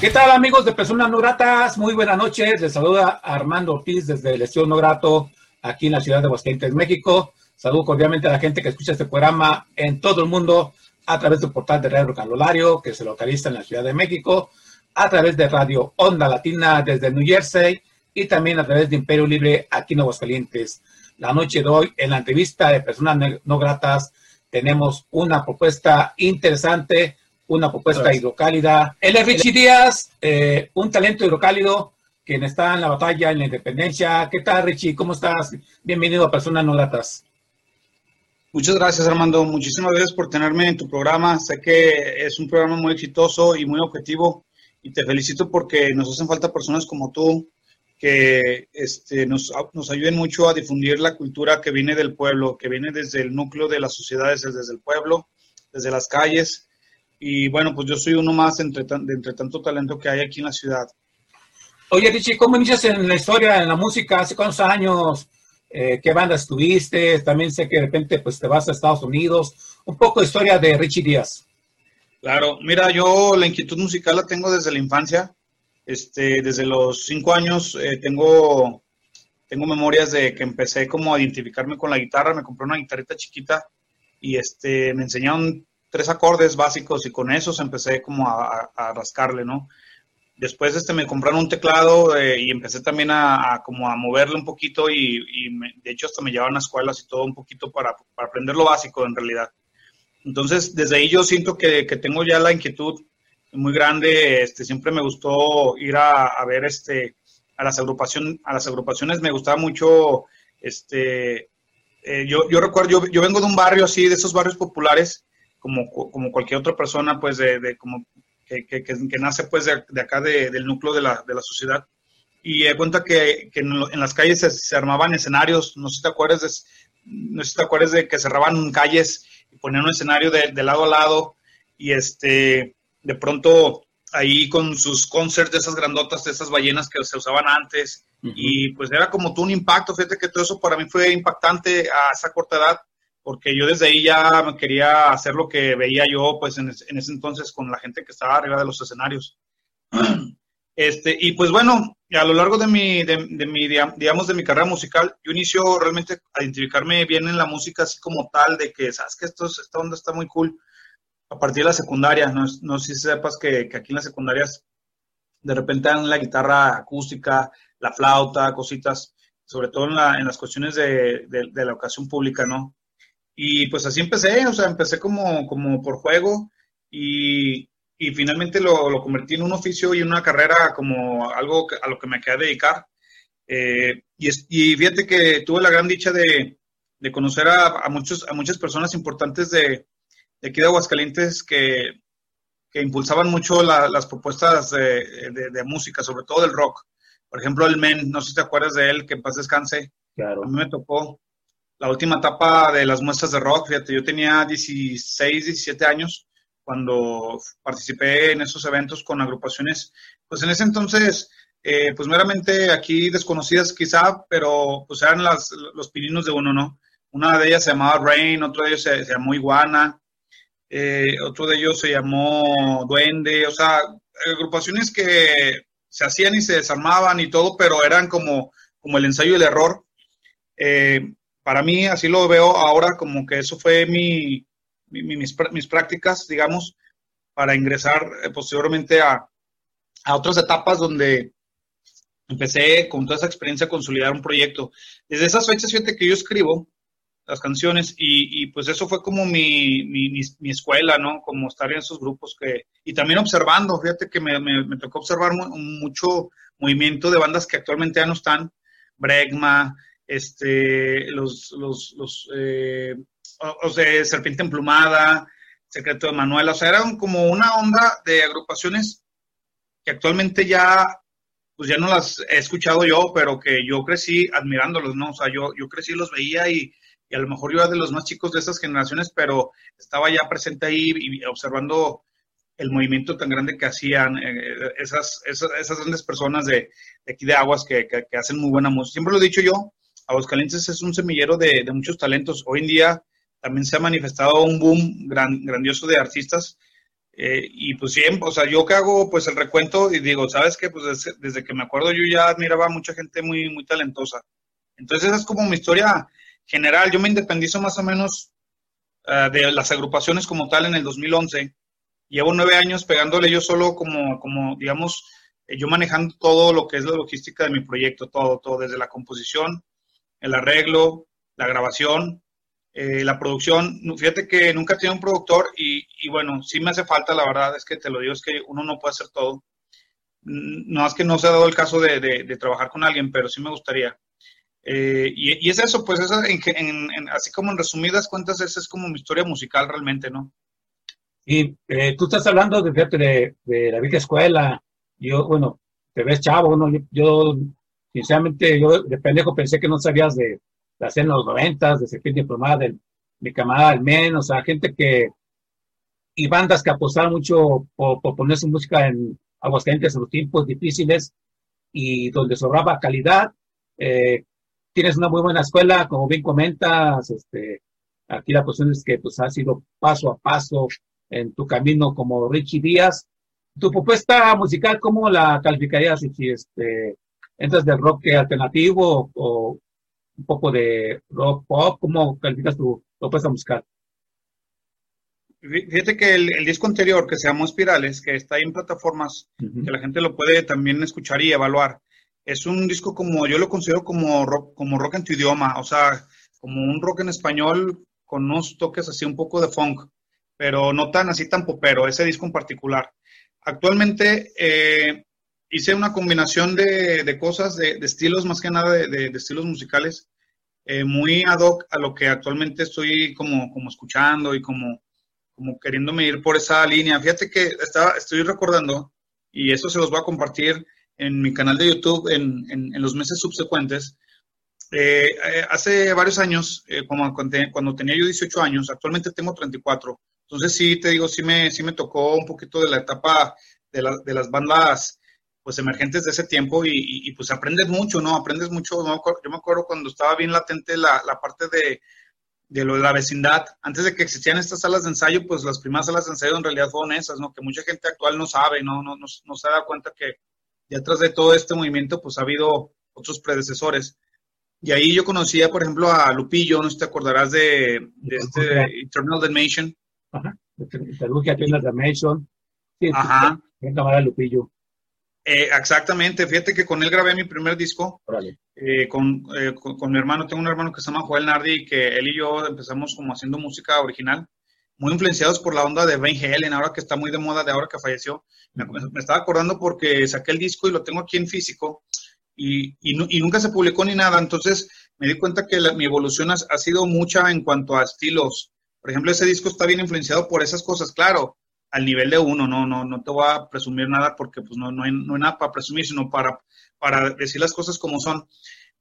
¿Qué tal amigos de Personas No Gratas? Muy buenas noches. Les saluda Armando Ortiz desde el Estudio No Grato aquí en la ciudad de Aguascalientes, México. Saludo cordialmente a la gente que escucha este programa en todo el mundo a través del portal de Radio Calolario que se localiza en la Ciudad de México, a través de Radio Onda Latina desde New Jersey y también a través de Imperio Libre aquí en Aguascalientes. La noche de hoy, en la entrevista de Personas No Gratas, tenemos una propuesta interesante una propuesta hidrocálida. Él es Richie Díaz, eh, un talento hidrocálido quien está en la batalla, en la independencia. ¿Qué tal, Richie? ¿Cómo estás? Bienvenido a Personas No Latas. Muchas gracias, Armando. Muchísimas gracias por tenerme en tu programa. Sé que es un programa muy exitoso y muy objetivo y te felicito porque nos hacen falta personas como tú que este, nos, nos ayuden mucho a difundir la cultura que viene del pueblo, que viene desde el núcleo de las sociedades, desde el pueblo, desde las calles y bueno, pues yo soy uno más entre, de entre tanto talento que hay aquí en la ciudad. Oye, Richie, ¿cómo inicias en la historia, en la música? ¿Hace cuántos años? Eh, ¿Qué banda estuviste? También sé que de repente pues te vas a Estados Unidos. Un poco de historia de Richie Díaz. Claro, mira, yo la inquietud musical la tengo desde la infancia. Este, desde los cinco años eh, tengo, tengo memorias de que empecé como a identificarme con la guitarra. Me compré una guitarrita chiquita y este, me enseñaron tres acordes básicos y con esos empecé como a, rascarle, ¿no? Después este, me compraron un teclado eh, y empecé también a, como a moverle un poquito y, de hecho hasta me llevaban a escuelas y todo un poquito para, para, aprender lo básico en realidad. Entonces desde ahí yo siento que, que tengo ya la inquietud muy grande, este, siempre me gustó ir a, a ver este, a, las agrupación, a las agrupaciones, me gustaba mucho, este, eh, yo, yo recuerdo, yo, yo vengo de un barrio así, de esos barrios populares, como, como cualquier otra persona, pues, de, de como que, que, que, nace, pues, de, de acá del núcleo de la, de la sociedad. Y he cuenta que, que en, las calles se, armaban escenarios, no sé si te acuerdas de, no sé si te acuerdas de que cerraban calles y ponían un escenario de, de lado a lado. Y este, de pronto ahí con sus concerts de esas grandotas, de esas ballenas que se usaban antes, y pues era como tú un impacto, fíjate que todo eso para mí fue impactante a esa corta edad, porque yo desde ahí ya quería hacer lo que veía yo, pues en, ese entonces con la gente que estaba arriba de los escenarios. Este, y pues bueno, a lo largo de mi, de, mi, digamos, de mi carrera musical, yo inicio realmente a identificarme bien en la música, así como tal, de que, sabes que esto, esta onda está muy cool, a partir de la secundaria, no, no sé si sepas que, que, aquí en las secundarias de repente dan la guitarra acústica, la flauta, cositas, sobre todo en, la, en las cuestiones de, de, de la educación pública, ¿no? Y pues así empecé, o sea, empecé como, como por juego y, y finalmente lo, lo, convertí en un oficio y una carrera como algo a lo que me quedé dedicar. Eh, y, y, fíjate que tuve la gran dicha de, de conocer a, a, muchos, a muchas personas importantes de, de aquí de Aguascalientes que, que impulsaban mucho la, las propuestas de, de, de, música, sobre todo del rock. Por ejemplo, el Men, no sé si te acuerdas de él, que en paz descanse. Claro. A mí me tocó la última etapa de las muestras de rock, fíjate, yo tenía 16, 17 años cuando participé en esos eventos con agrupaciones, pues en ese entonces, eh, pues meramente aquí desconocidas quizá, pero pues eran las, los pininos de uno, ¿no? Una de ellas se llamaba Rain, otro de ellos se, se llamó Iguana, eh, otro de ellos se llamó Duende, o sea, agrupaciones que se hacían y se desarmaban y todo, pero eran como, como el ensayo y el error. Eh, para mí, así lo veo ahora, como que eso fue mi, mi, mis, prácticas, digamos, para ingresar eh, posteriormente a, a, otras etapas donde empecé con toda esa experiencia a consolidar un proyecto. Desde esas fechas, fíjate que yo escribo las canciones y, y pues eso fue como mi, mi, escuela, ¿no? Como estar en esos grupos que... Y también observando, fíjate que me, me, me tocó observar mucho movimiento de bandas que actualmente ya no están, Bregma, este, los, los, eh, o, Serpiente Emplumada, Secreto de Manuela, o sea, eran como una onda de agrupaciones que actualmente ya, pues ya no las he escuchado yo, pero que yo crecí admirándolos, ¿no? O sea, yo, yo crecí, los veía y, y a lo mejor yo era de los más chicos de esas generaciones, pero estaba ya presente ahí y observando el movimiento tan grande que hacían eh, esas, esas, esas, grandes personas de, aquí de Aguas que, que, hacen muy buena música. Siempre lo he dicho yo, Aguascalientes es un semillero de, muchos talentos. Hoy en día también se ha manifestado un boom gran, grandioso de artistas. Eh, y pues siempre, o sea, yo que hago pues el recuento y digo, ¿sabes qué? Pues desde, que me acuerdo yo ya admiraba a mucha gente muy, talentosa. Entonces esa es como mi historia general. Yo me independizo más o menos uh, de las agrupaciones como tal en el 2011 llevo nueve años pegándole yo solo como, como digamos, eh, yo manejando todo lo que es la logística de mi proyecto, todo, todo, desde la composición, el arreglo, la grabación, eh, la producción. Fíjate que nunca he tenido un productor y, y, bueno, sí me hace falta, la verdad es que te lo digo, es que uno no puede hacer todo. No es que no se ha dado el caso de, de, trabajar con alguien, pero sí me gustaría. Eh, y, y, es eso, pues esa, en, en, en, así como en resumidas cuentas, esa es como mi historia musical realmente, ¿no? Y eh, tú estás hablando de, de, de, la vieja escuela. Yo, bueno, te ves chavo, ¿no? Yo, sinceramente, yo de pendejo pensé que no sabías de la de los noventas, de Sergio Diplomada, de mi camarada al menos, o sea, gente que, y bandas que apostaron mucho por, por poner su música en Aguascalientes en los tiempos difíciles y donde sobraba calidad. Eh, tienes una muy buena escuela, como bien comentas, este, aquí la cuestión es que pues ha sido paso a paso, en tu camino como Richie Díaz. Tu propuesta musical, ¿cómo la calificarías? Si este, entras del rock alternativo o, un poco de rock pop, ¿cómo calificas tu propuesta musical? Fíjate que el, el, disco anterior, que se llamó Espirales, que está ahí en plataformas, uh -huh. que la gente lo puede también escuchar y evaluar, es un disco como, yo lo considero como rock, como rock en tu idioma, o sea, como un rock en español con unos toques así un poco de funk pero no tan así tan popero, ese disco en particular. Actualmente eh, hice una combinación de, de cosas, de, de, estilos, más que nada de, de estilos musicales, eh, muy ad hoc a lo que actualmente estoy como, como escuchando y como, como queriéndome ir por esa línea. Fíjate que estaba, estoy recordando, y eso se los voy a compartir en mi canal de YouTube en, en, en los meses subsecuentes. Eh, hace varios años, como cuando tenía yo 18 años, actualmente tengo 34, entonces sí, te digo, sí me, sí me tocó un poquito de la etapa de, la, de las bandas pues emergentes de ese tiempo y, y, y, pues aprendes mucho, ¿no? Aprendes mucho. ¿no? Yo me acuerdo cuando estaba bien latente la, la parte de, de, lo de la vecindad. Antes de que existían estas salas de ensayo, pues las primeras salas de ensayo en realidad fueron esas, ¿no? Que mucha gente actual no sabe, ¿no? No, no, no se da cuenta que detrás de todo este movimiento pues ha habido otros predecesores. Y ahí yo conocía, por ejemplo, a Lupillo, no sé si te acordarás de, de este Eternal Damnation. Ajá. Tiene la Mason. Sí, Ajá. Lupillo. Eh, exactamente, fíjate que con él grabé mi primer disco. Eh, con, eh, con, con, mi hermano, tengo un hermano que se llama Joel Nardi y que él y yo empezamos como haciendo música original, muy influenciados por la onda de Van Halen, ahora que está muy de moda de ahora que falleció. Me, me estaba acordando porque saqué el disco y lo tengo aquí en físico y, y, y nunca se publicó ni nada, entonces me di cuenta que la, mi evolución ha, ha sido mucha en cuanto a estilos por ejemplo, ese disco está bien influenciado por esas cosas, claro, al nivel de uno, no, no, no te voy a presumir nada porque pues no, no, hay, no hay nada para presumir, sino para, para decir las cosas como son.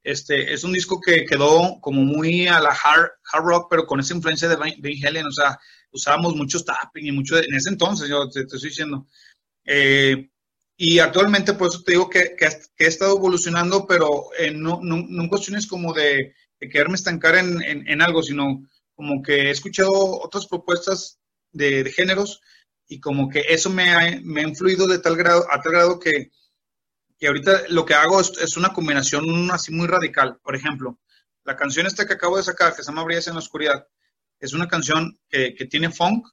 Este, es un disco que quedó como muy a la hard, hard rock, pero con esa influencia de Van Halen, o sea, usábamos mucho tapping y mucho, de, en ese entonces, yo te, te estoy diciendo. Eh, y actualmente, por eso te digo que, que, que he estado evolucionando, pero eh, no, no, no cuestiones como de, de quererme estancar en, en, en algo, sino como que he escuchado otras propuestas de, de géneros y como que eso me ha, me ha, influido de tal grado, a tal grado que, que ahorita lo que hago es, es, una combinación así muy radical. Por ejemplo, la canción esta que acabo de sacar, que se llama Brillas en la Oscuridad, es una canción que, que tiene funk,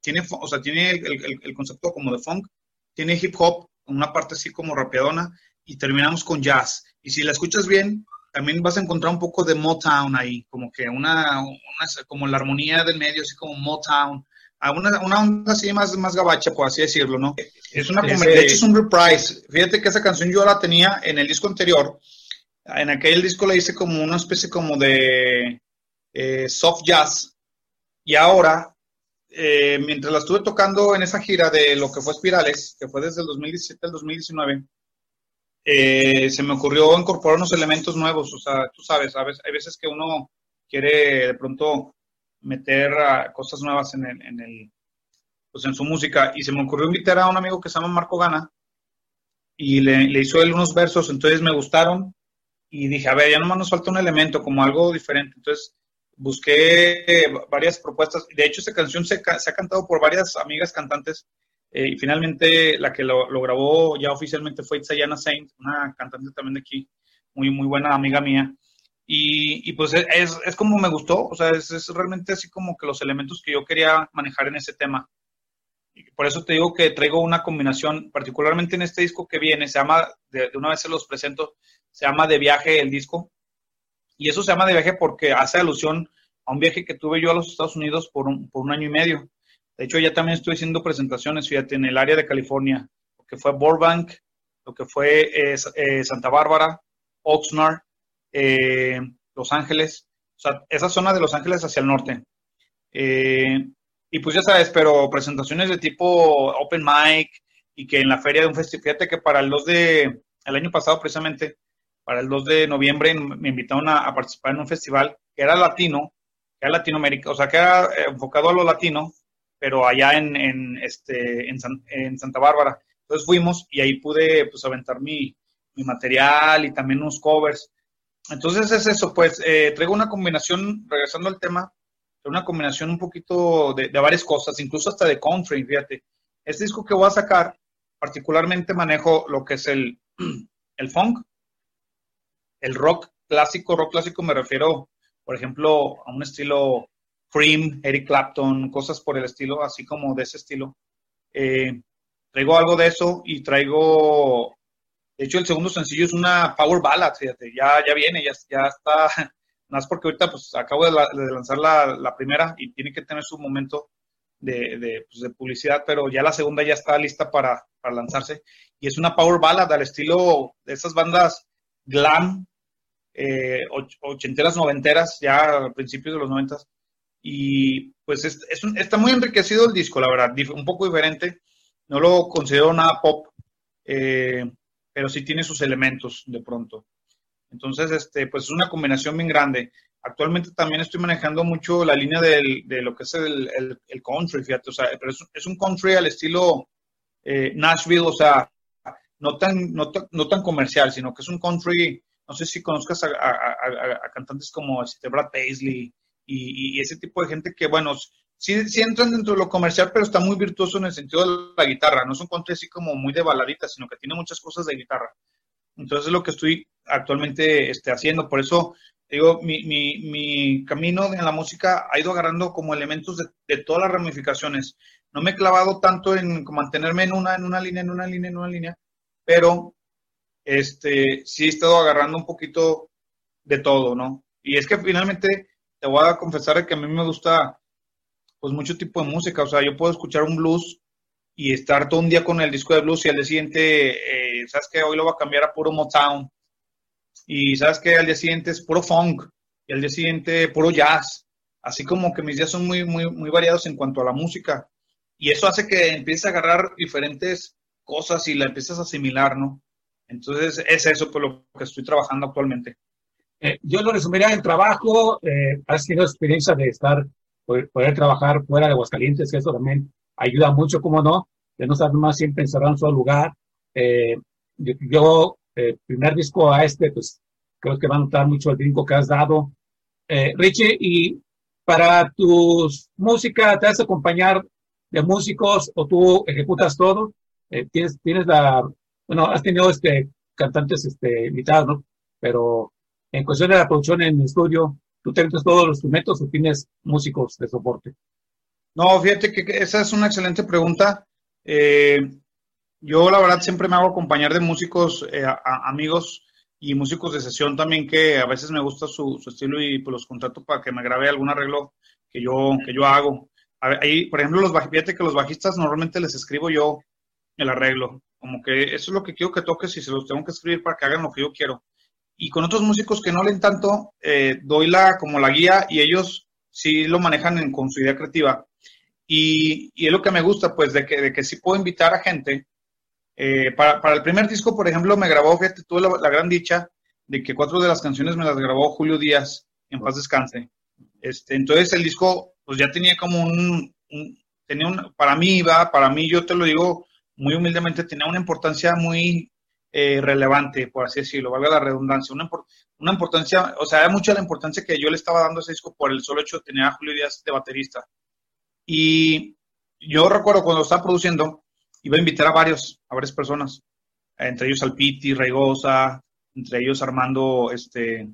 tiene, o sea, tiene el, el, el, concepto como de funk, tiene hip hop, una parte así como rapeadona, y terminamos con jazz. Y si la escuchas bien, también vas a encontrar un poco de Motown ahí, como que una, una como la armonía del medio, así como Motown, una, una onda así más, más gabacha, por así decirlo, ¿no? Es una, sí, de hecho es un reprise. Fíjate que esa canción yo la tenía en el disco anterior. En aquel disco la hice como una especie como de eh, soft jazz. Y ahora eh, mientras la estuve tocando en esa gira de lo que fue Espirales, que fue desde el 2017 al 2019, eh, se me ocurrió incorporar unos elementos nuevos. O sea, tú sabes, hay veces que uno quiere de pronto meter cosas nuevas en el, en el, pues en su música. Y se me ocurrió invitar a un amigo que se llama Marco Gana y le, le hizo él unos versos, entonces me gustaron y dije, a ver, ya nomás nos falta un elemento, como algo diferente. Entonces busqué varias propuestas. De hecho, esta canción se, ha cantado por varias amigas cantantes eh, y finalmente la que lo, lo, grabó ya oficialmente fue Itzayana Saint, una cantante también de aquí, muy, muy buena amiga mía. Y, y pues es, es, como me gustó, o sea, es, es, realmente así como que los elementos que yo quería manejar en ese tema. Y por eso te digo que traigo una combinación, particularmente en este disco que viene, se llama, de, de una vez se los presento, se llama De Viaje el disco. Y eso se llama De Viaje porque hace alusión a un viaje que tuve yo a los Estados Unidos por un, por un año y medio. De hecho, ya también estoy haciendo presentaciones, fíjate, en el área de California, lo que fue Burbank, lo que fue eh, eh, Santa Bárbara, Oxnard, eh, Los Ángeles, o sea, esa zona de Los Ángeles hacia el norte. y pues ya sabes, pero presentaciones de tipo open mic y que en la feria de un festival, fíjate que para el 2 de, el año pasado precisamente, para el 2 de noviembre me invitaron a, participar en un festival que era latino, que era Latinoamérica, o sea, que era enfocado a lo latino, pero allá en, en este, San, en, Santa Bárbara. Entonces fuimos y ahí pude pues aventar mi, mi material y también unos covers. Entonces es eso, pues eh, traigo una combinación, regresando al tema, una combinación un poquito de, de, varias cosas, incluso hasta de country, fíjate. Este disco que voy a sacar, particularmente manejo lo que es el, el funk, el rock clásico, rock clásico me refiero, por ejemplo, a un estilo Cream, Eric Clapton, cosas por el estilo, así como de ese estilo. Eh, traigo algo de eso y traigo, de hecho el segundo sencillo es una power ballad, fíjate, ya, ya viene, ya, ya está, más porque ahorita pues acabo de, la, de lanzar la, la, primera y tiene que tener su momento de, de, pues, de, publicidad, pero ya la segunda ya está lista para, para lanzarse y es una power ballad al estilo de esas bandas glam, eh, ochenteras, noventeras, ya a principios de los noventas, y pues es, es un, está muy enriquecido el disco, la verdad, un poco diferente. No lo considero nada pop, eh, pero sí tiene sus elementos de pronto. Entonces, este, pues es una combinación bien grande. Actualmente también estoy manejando mucho la línea del, de lo que es el, el, country, fíjate, o sea, pero es, un country al estilo eh, Nashville, o sea, no tan, no, no, tan comercial, sino que es un country, no sé si conozcas a, a, a, a cantantes como este Brad Paisley, y, y, ese tipo de gente que, bueno, sí, sí, entran dentro de lo comercial, pero está muy virtuoso en el sentido de la guitarra. No es un country así como muy de baladita, sino que tiene muchas cosas de guitarra. Entonces es lo que estoy actualmente este, haciendo. Por eso, digo, mi, mi, mi camino en la música ha ido agarrando como elementos de, de, todas las ramificaciones. No me he clavado tanto en mantenerme en una, en una línea, en una línea, en una línea, pero este, sí he estado agarrando un poquito de todo, ¿no? Y es que finalmente te voy a confesar que a mí me gusta pues mucho tipo de música, o sea, yo puedo escuchar un blues y estar todo un día con el disco de blues y al día siguiente, eh, sabes que hoy lo voy a cambiar a puro Motown. Y sabes que al día siguiente es puro funk y al día siguiente puro jazz, así como que mis días son muy, muy, muy variados en cuanto a la música. Y eso hace que empieces a agarrar diferentes cosas y la empiezas a asimilar, ¿no? Entonces es eso por lo que estoy trabajando actualmente. Eh, yo lo resumiría en trabajo, eh, has tenido experiencia de estar, poder, poder, trabajar fuera de Aguascalientes, que eso también ayuda mucho, como no, de no estar más siempre encerrado en solo lugar. Eh, yo, yo eh, primer disco a este, pues creo que va a notar mucho el brinco que has dado. Eh, Richie, y para tu música, ¿te has acompañar de músicos o tú ejecutas todo? Eh, tienes, tienes la, bueno, has tenido este, cantantes este, invitados, ¿no? Pero en cuestión de la producción en estudio, ¿tú tienes todos los instrumentos o tienes músicos de soporte? No, fíjate que esa es una excelente pregunta. Eh, yo la verdad siempre me hago acompañar de músicos, eh, amigos y músicos de sesión también que a veces me gusta su, su, estilo y pues los contrato para que me grabe algún arreglo que yo, que yo hago. Ahí, por ejemplo, los fíjate que los bajistas normalmente les escribo yo el arreglo, como que eso es lo que quiero que toques y se los tengo que escribir para que hagan lo que yo quiero y con otros músicos que no leen tanto, eh, doy la como la guía y ellos sí lo manejan en, con su idea creativa. Y, y, es lo que me gusta, pues, de que, de que sí puedo invitar a gente. Eh, para, para, el primer disco, por ejemplo, me grabó, fíjate, tuve la, la, gran dicha de que cuatro de las canciones me las grabó Julio Díaz, en paz descanse. Este, entonces el disco, pues ya tenía como un, un tenía un, para mí, va, para mí, yo te lo digo muy humildemente, tenía una importancia muy eh, relevante, por así decirlo, valga la redundancia, una, una importancia, o sea, era mucha la importancia que yo le estaba dando a ese disco por el solo hecho de tener a Julio Díaz de baterista. Y yo recuerdo cuando estaba produciendo, iba a invitar a varios, a varias personas, entre ellos Alpiti, Raigosa, entre ellos Armando, este,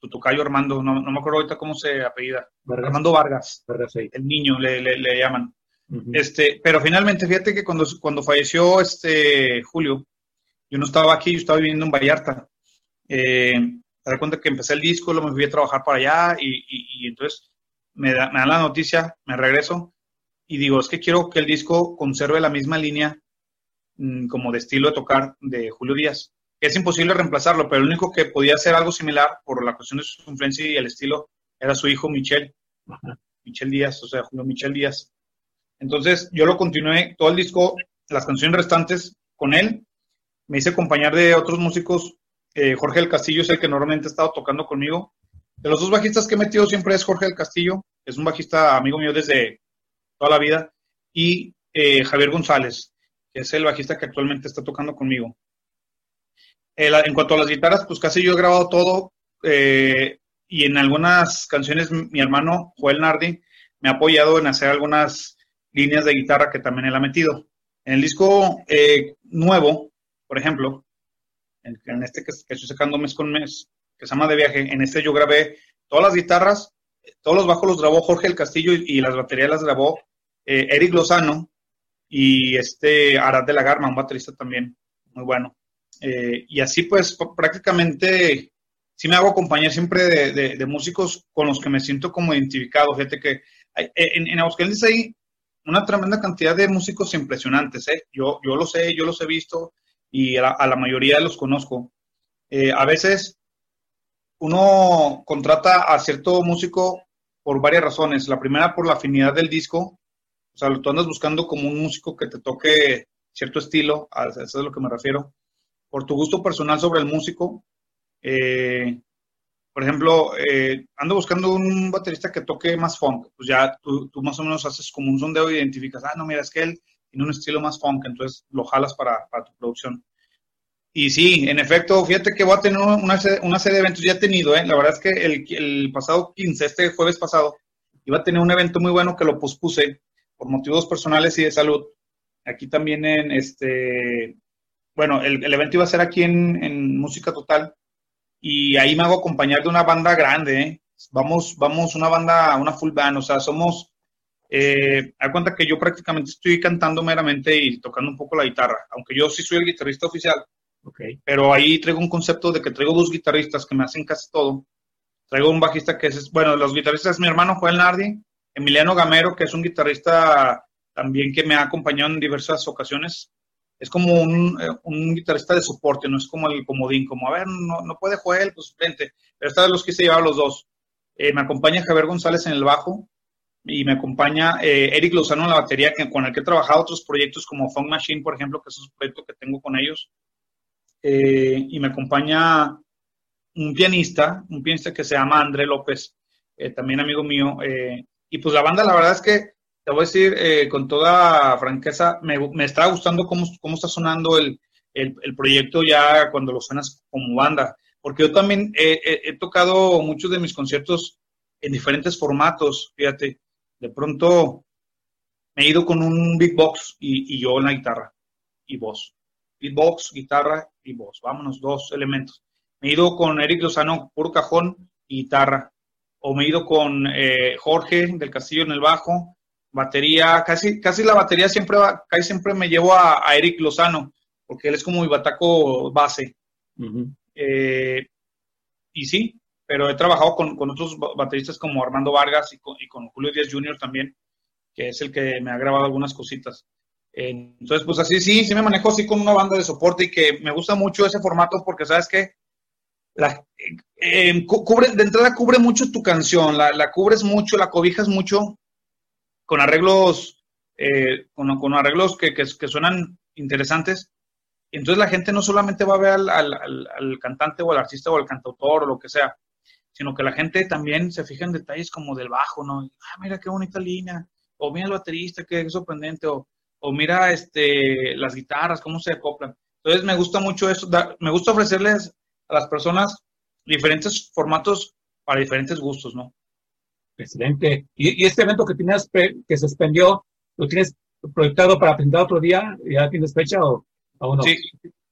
Tutucayo Armando, no, no, me acuerdo ahorita cómo se apellida, Vargas. Armando Vargas, Vargas sí. el niño le, le, le llaman. Uh -huh. Este, pero finalmente, fíjate que cuando, cuando falleció este Julio, yo no estaba aquí, yo estaba viviendo en Vallarta. Eh, te das cuenta que empecé el disco, lo me fui a trabajar para allá y, y, y entonces me, da, me, dan la noticia, me regreso y digo, es que quiero que el disco conserve la misma línea mmm, como de estilo de tocar de Julio Díaz. Es imposible reemplazarlo, pero el único que podía hacer algo similar por la cuestión de su influencia y el estilo era su hijo Michel. Michel Díaz, o sea, Julio Michel Díaz. Entonces yo lo continué todo el disco, las canciones restantes con él. Me hice acompañar de otros músicos. Eh, Jorge del Castillo es el que normalmente ha estado tocando conmigo. De los dos bajistas que he metido siempre es Jorge del Castillo. Es un bajista amigo mío desde toda la vida. Y eh, Javier González, que es el bajista que actualmente está tocando conmigo. Eh, en cuanto a las guitarras, pues casi yo he grabado todo. Y en algunas canciones mi hermano Joel Nardi me ha apoyado en hacer algunas líneas de guitarra que también él ha metido. En el disco eh, nuevo, por ejemplo, en, en este que, que, estoy sacando mes con mes, que se llama De Viaje, en este yo grabé todas las guitarras, todos los bajos los grabó Jorge el Castillo y, y las baterías las grabó eh, Eric Lozano y este Arad de la Garma, un baterista también muy bueno. Eh, y así pues prácticamente sí me hago acompañar siempre de, de, de, músicos con los que me siento como identificado. Fíjate que en, en Aguascalientes hay una tremenda cantidad de músicos impresionantes. ¿eh? Yo, yo lo sé, yo los he visto y a la, a la mayoría los conozco. Eh, a veces uno contrata a cierto músico por varias razones. La primera por la afinidad del disco. O sea, tú andas buscando como un músico que te toque cierto estilo, a eso es a lo que me refiero. Por tu gusto personal sobre el músico. Eh, por ejemplo, eh, ando buscando un baterista que toque más funk, pues ya tú, tú, más o menos haces como un sondeo y identificas, ah, no, mira, es que él tiene un estilo más funk, entonces lo jalas para, para tu producción. Y sí, en efecto, fíjate que voy a tener una, una serie de eventos, ya he tenido, ¿eh? la verdad es que el, el, pasado 15, este jueves pasado, iba a tener un evento muy bueno que lo pospuse por motivos personales y de salud. Aquí también en este, bueno, el, el evento iba a ser aquí en, en Música Total, y ahí me hago acompañar de una banda grande, ¿eh? Vamos, vamos, una banda, una full band, o sea, somos, eh, a cuenta que yo prácticamente estoy cantando meramente y tocando un poco la guitarra, aunque yo sí soy el guitarrista oficial, okay. pero ahí traigo un concepto de que traigo dos guitarristas que me hacen casi todo. Traigo un bajista que es, bueno, los guitarristas es mi hermano Joel Nardi, Emiliano Gamero, que es un guitarrista también que me ha acompañado en diversas ocasiones, es como un, eh, un, guitarrista de soporte, no es como el comodín, como, a ver, no, no puede Joel, pues frente. Pero esta vez los quise llevar los dos. Eh, me acompaña Javier González en el bajo y me acompaña eh, Eric Lozano en la batería, que, con el que he trabajado otros proyectos como Funk Machine, por ejemplo, que es un proyecto que tengo con ellos. Y me acompaña un pianista, un pianista que se llama André López, también amigo mío. y pues la banda, la verdad es que te voy a decir eh, con toda franqueza, me, me, está gustando cómo, cómo está sonando el, el, el, proyecto ya cuando lo suenas como banda, porque yo también he, tocado muchos de mis conciertos en diferentes formatos, fíjate, de pronto me he ido con un big box y, y yo en la guitarra y voz, big box, guitarra y voz, vámonos, dos elementos. Me he ido con Eric Lozano, puro cajón y guitarra, o me he ido con eh, Jorge del Castillo en el bajo, batería, casi, casi la batería siempre va, casi siempre me llevo a, a, Eric Lozano, porque él es como mi bataco base. Uh -huh. eh, y sí, pero he trabajado con, con, otros bateristas como Armando Vargas y con, y con, Julio Díaz Jr. también, que es el que me ha grabado algunas cositas. Eh, entonces, pues así sí, sí me manejo así con una banda de soporte y que me gusta mucho ese formato porque sabes que la, eh, cubre, de entrada cubre mucho tu canción, la, la cubres mucho, la cobijas mucho con arreglos, eh, con, arreglos que, que, suenan interesantes. Entonces la gente no solamente va a ver al, al, al, cantante o al artista o al cantautor o lo que sea, sino que la gente también se fija en detalles como del bajo, ¿no? Ah, mira qué bonita línea, o mira el baterista, qué sorprendente, o, o mira este, las guitarras, cómo se acoplan. Entonces me gusta mucho eso, me gusta ofrecerles a las personas diferentes formatos para diferentes gustos, ¿no? Excelente. ¿Y, este evento que tienes que se expendió, lo tienes proyectado para presentar otro día? ¿Ya tienes fecha o aún no? Sí,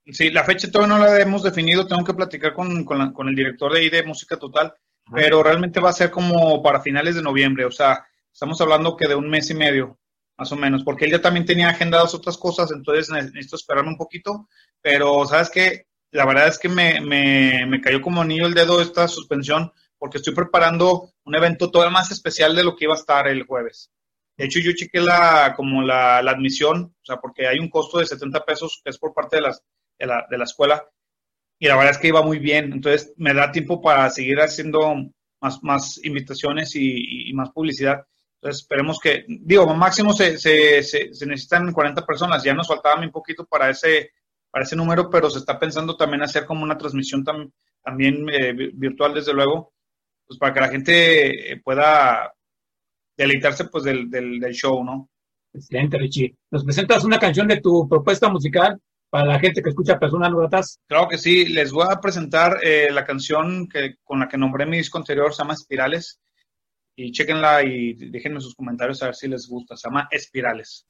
sí, la fecha todavía no la hemos definido, tengo que platicar con, con, el director de ahí de Música Total, pero realmente va a ser como para finales de noviembre, o sea, estamos hablando que de un mes y medio, más o menos, porque él ya también tenía agendadas otras cosas, entonces necesito esperarme un poquito, pero sabes qué, la verdad es que me, me, me cayó como anillo el dedo esta suspensión, porque estoy preparando un evento todavía más especial de lo que iba a estar el jueves. De hecho, yo chequé la, como la, la admisión, o sea, porque hay un costo de 70 pesos que es por parte de, las, de, la, de la escuela, y la verdad es que iba muy bien, entonces me da tiempo para seguir haciendo más, más invitaciones y, y más publicidad. Entonces, esperemos que, digo, máximo se, se, se, necesitan 40 personas, ya nos faltaba un poquito para ese, para ese número, pero se está pensando también hacer como una transmisión también eh, virtual, desde luego, pues para que la gente eh, pueda deleitarse pues del, del, show, ¿no? Excelente, Richie. ¿Nos presentas una canción de tu propuesta musical para la gente que escucha Personas Gratas? Claro que sí, les voy a presentar eh, la canción que, con la que nombré mi disco anterior, se llama Espirales y chequenla y déjenme sus comentarios a ver si les gusta. Se llama Espirales.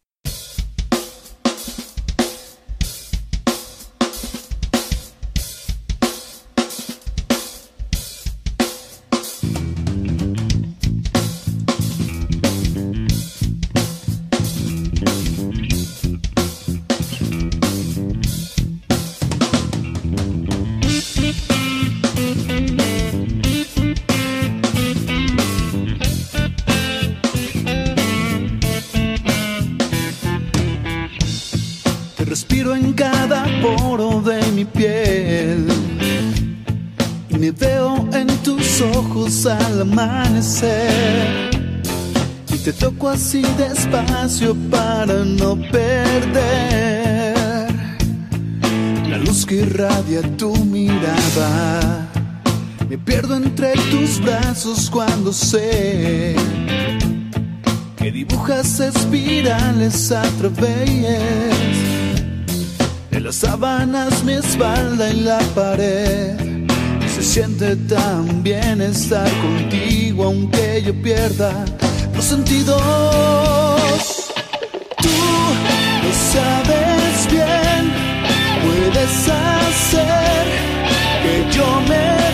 Así despacio para no perder la luz que irradia tu mirada. Me pierdo entre tus brazos cuando sé que dibujas espirales a través de las sábanas, mi espalda y la pared siente tan bien estar contigo aunque yo pierda sentidos. Tú lo sabes bien, puedes hacer que yo me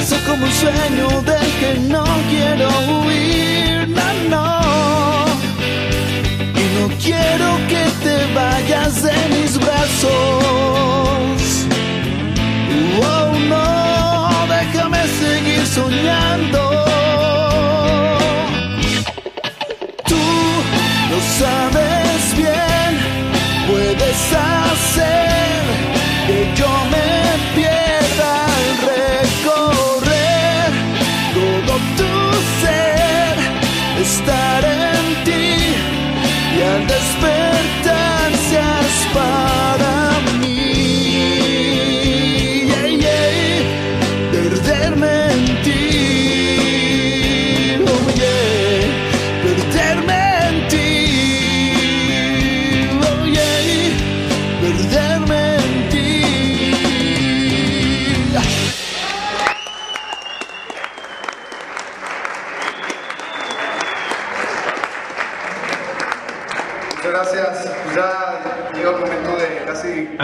Parece como un sueño del que no quiero huir, no, no. Y no quiero que te vayas de mis brazos. Oh, no, déjame seguir soñando. Tú lo sabes seas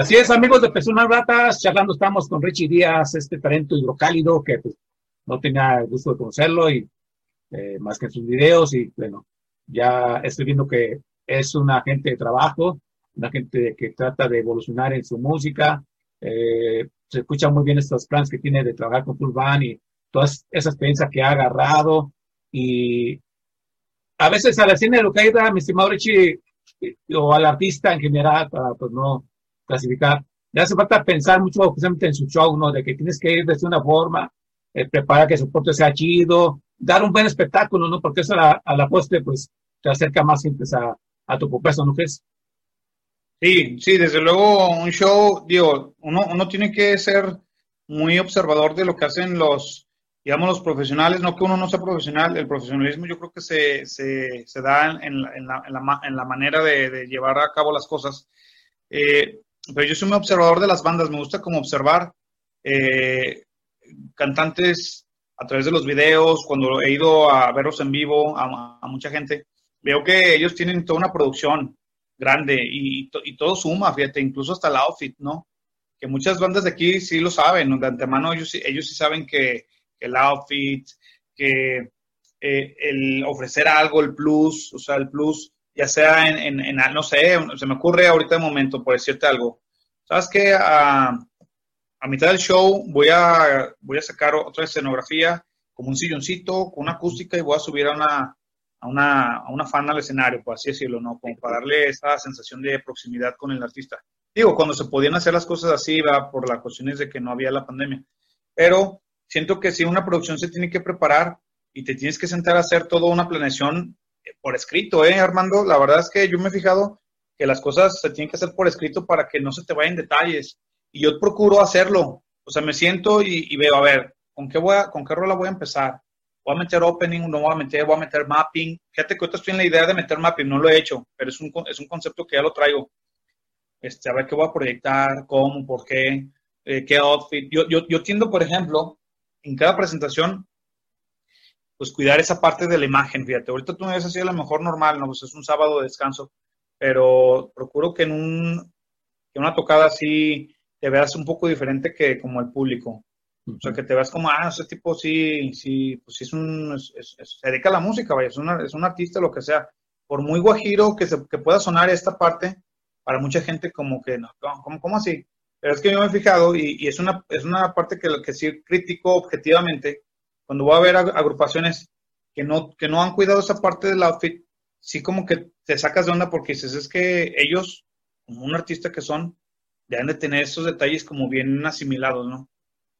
Así es, amigos de Personas Ratas, charlando estamos con Richie Díaz, este talento hidrocálido que pues, no tenía el gusto de conocerlo y eh, más que en sus videos y bueno, ya estoy viendo que es una gente de trabajo, una gente que trata de evolucionar en su música, eh, se escuchan muy bien estos planes que tiene de trabajar con Full Band y toda esa experiencia que ha agarrado. Y a veces a la escena hidrocálida, mi estimado Richie, o al artista en general, para pues no clasificar. Le hace falta pensar mucho justamente en su show, ¿no? De que tienes que ir de una forma, eh, preparar que el soporte sea chido, dar un buen espectáculo, ¿no? Porque eso a la, a la postre, pues, te acerca más siempre a, a tu propuesta, ¿no crees? Sí, sí, desde luego un show, digo, uno, uno tiene que ser muy observador de lo que hacen los, digamos, los profesionales, no que uno no sea profesional, el profesionalismo yo creo que se, se, se da en, en, la, en, la, en la manera de, de llevar a cabo las cosas. Eh, pero yo soy muy observador de las bandas, me gusta como observar eh, cantantes a través de los videos, cuando he ido a verlos en vivo a, mucha gente, veo que ellos tienen toda una producción grande y, to- y todo suma, fíjate, incluso hasta el outfit, ¿no? Que muchas bandas de aquí sí lo saben, de antemano ellos, ellos sí saben que, que el outfit, que eh, el ofrecer algo, el plus, o sea, el plus, ya sea en, en, en, no sé, se me ocurre ahorita de momento, por decirte algo. ¿Sabes qué? A, a mitad del show voy a, voy a sacar otra escenografía, como un silloncito, con una acústica y voy a subir a una, a una, a una fan al escenario, por así decirlo, ¿no? Como para darle esa sensación de proximidad con el artista. Digo, cuando se podían hacer las cosas así, va por las cuestiones de que no había la pandemia. Pero siento que si una producción se tiene que preparar y te tienes que sentar a hacer toda una planeación por escrito, ¿eh, Armando? La verdad es que yo me he fijado que las cosas se tienen que hacer por escrito para que no se te vayan detalles. Y yo procuro hacerlo. O sea, me siento y, veo, a ver, ¿con qué, voy ¿con qué rola voy a empezar? voy a meter opening, no voy a meter, voy a meter mapping. Fíjate que ahorita estoy en la idea de meter mapping, no lo he hecho, pero es un, es un concepto que ya lo traigo. Este, a ver qué voy a proyectar, cómo, por qué, eh, qué outfit. Yo, yo, yo tiendo, por ejemplo, en cada presentación, pues cuidar esa parte de la imagen, fíjate. Ahorita tú me ves así a lo mejor normal, ¿no? Pues es un sábado de descanso, pero procuro que en un, que una tocada así te veas un poco diferente que como el público. O sea, que te veas como, ah, ese tipo sí, sí, pues sí es un, es, es, es, se dedica a la música, vaya, es, una, es un artista, lo que sea. Por muy guajiro que, se, que pueda sonar esta parte, para mucha gente como que, no, ¿cómo, cómo así? Pero es que yo me he fijado y, y es, una, es una parte que, que sí critico objetivamente, cuando voy a ver agrupaciones que no, que no han cuidado esa parte del outfit, sí como que te sacas de onda porque dices, es que ellos, como un artista que son, deben de tener esos detalles como bien asimilados, ¿no?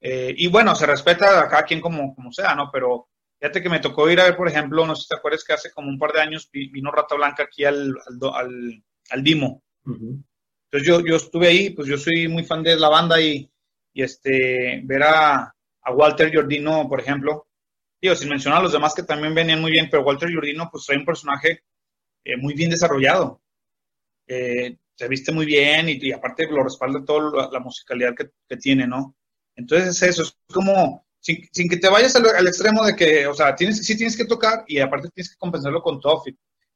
Eh, y bueno, se respeta a cada quien como, como sea, ¿no? Pero fíjate que me tocó ir a ver, por ejemplo, no sé si te acuerdas que hace como un par de años vino Rata Blanca aquí al, al, al, al Dimo. Uh -huh. Entonces yo, yo estuve ahí, pues yo soy muy fan de la banda y, y este, ver a, a Walter Giordino, por ejemplo, digo, sin mencionar a los demás que también venían muy bien, pero Walter Giordino pues trae un personaje eh, muy bien desarrollado. Eh, se viste muy bien y, y aparte lo respalda toda la, musicalidad que, que tiene, ¿no? Entonces es eso, es como, sin, que te vayas al, al, extremo de que, o sea, tienes, sí tienes que tocar y aparte tienes que compensarlo con tu.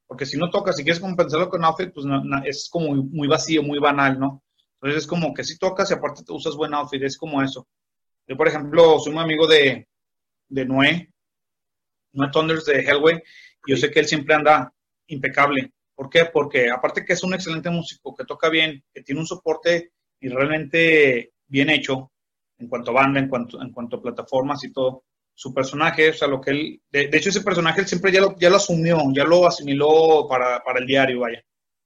Porque si no tocas, si quieres compensarlo con outfit, pues es como muy, vacío, muy banal, ¿no? Entonces es como que si tocas y aparte te usas buen outfit, es como eso. Yo, por ejemplo, soy un amigo de, de Noé, Noé Thunders de Hellway, y yo sé que él siempre anda impecable. ¿Por qué? Porque aparte que es un excelente músico, que toca bien, que tiene un soporte y realmente bien hecho en cuanto a banda, en cuanto, en cuanto a plataformas y todo, su personaje, o sea, lo que él, de, hecho ese personaje él siempre ya lo, ya lo asumió, ya lo asimiló para, para, el diario, vaya.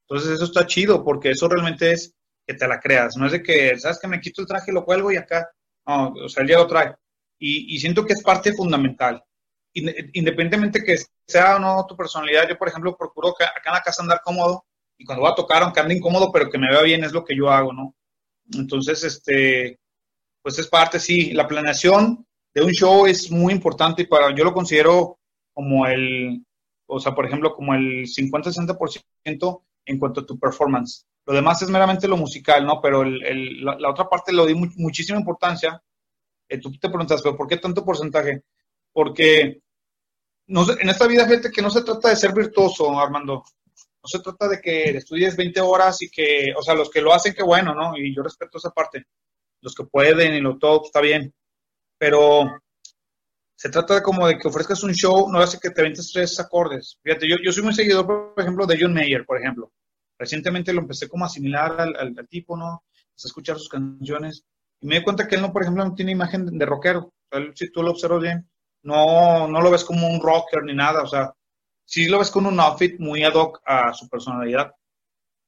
Entonces eso está chido porque eso realmente es que te la creas, no es de que, sabes que me quito el traje, lo cuelgo y acá, o sea, él ya lo trae. Y, y siento que es parte fundamental. Independientemente que sea o no tu personalidad, yo por ejemplo procuro que acá en la casa andar cómodo y cuando voy a tocar, aunque ande incómodo, pero que me vea bien, es lo que yo hago, ¿no? Entonces, este, pues es parte, sí, la planeación de un show es muy importante y para, yo lo considero como el, o sea, por ejemplo, como el 50-60% en cuanto a tu performance. Lo demás es meramente lo musical, ¿no? Pero el, la, otra parte lo di muchísima importancia. Eh, tú te preguntas, ¿pero por qué tanto porcentaje? Porque no, en esta vida, fíjate que no se trata de ser virtuoso, Armando. No se trata de que estudies 20 horas y que, o sea, los que lo hacen, qué bueno, ¿no? Y yo respeto esa parte. Los que pueden y lo todo está bien pero se trata como de que ofrezcas un show, no hace que te ventes tres acordes. Fíjate, yo, yo soy muy seguidor, por ejemplo, de John Mayer, por ejemplo. Recientemente lo empecé como a asimilar al, al, tipo, ¿no? Empecé a escuchar sus canciones y me di cuenta que él no, por ejemplo, no tiene imagen de, rockero. Si tú lo observas bien, no, no lo ves como un rocker ni nada, o sea, sí lo ves con un outfit muy ad hoc a su personalidad,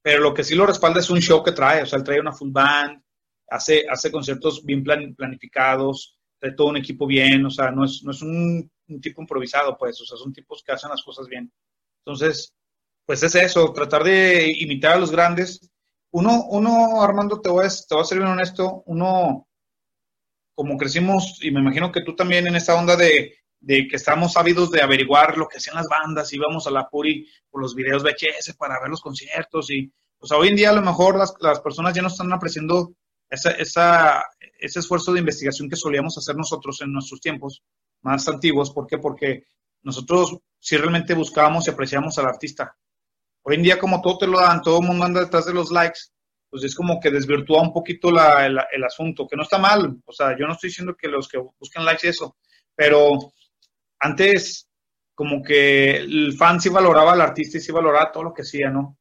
pero lo que sí lo respalda es un show que trae, o sea, él trae una full band, hace, hace conciertos bien planificados, de todo un equipo bien, o sea, no es, no es un, tipo improvisado, pues, o sea, son tipos que hacen las cosas bien. Entonces, pues es eso, tratar de imitar a los grandes. Uno, uno Armando, te voy, a, te a ser bien honesto, uno, como crecimos, y me imagino que tú también en esta onda de, de que estamos ávidos de averiguar lo que hacían las bandas, íbamos a la Puri por los videos VHS para ver los conciertos, y, sea, hoy en día a lo mejor las, las personas ya no están apreciando ese esfuerzo de investigación que solíamos hacer nosotros en nuestros tiempos más antiguos. ¿Por qué? Porque nosotros sí realmente buscábamos y apreciábamos al artista. Hoy en día, como todo te lo dan, todo el mundo anda detrás de los likes, pues es como que desvirtúa un poquito la, el, asunto, que no está mal. O sea, yo no estoy diciendo que los que buscan likes y eso, pero antes como que el fan sí valoraba al artista y sí valoraba todo lo que hacía, ¿no?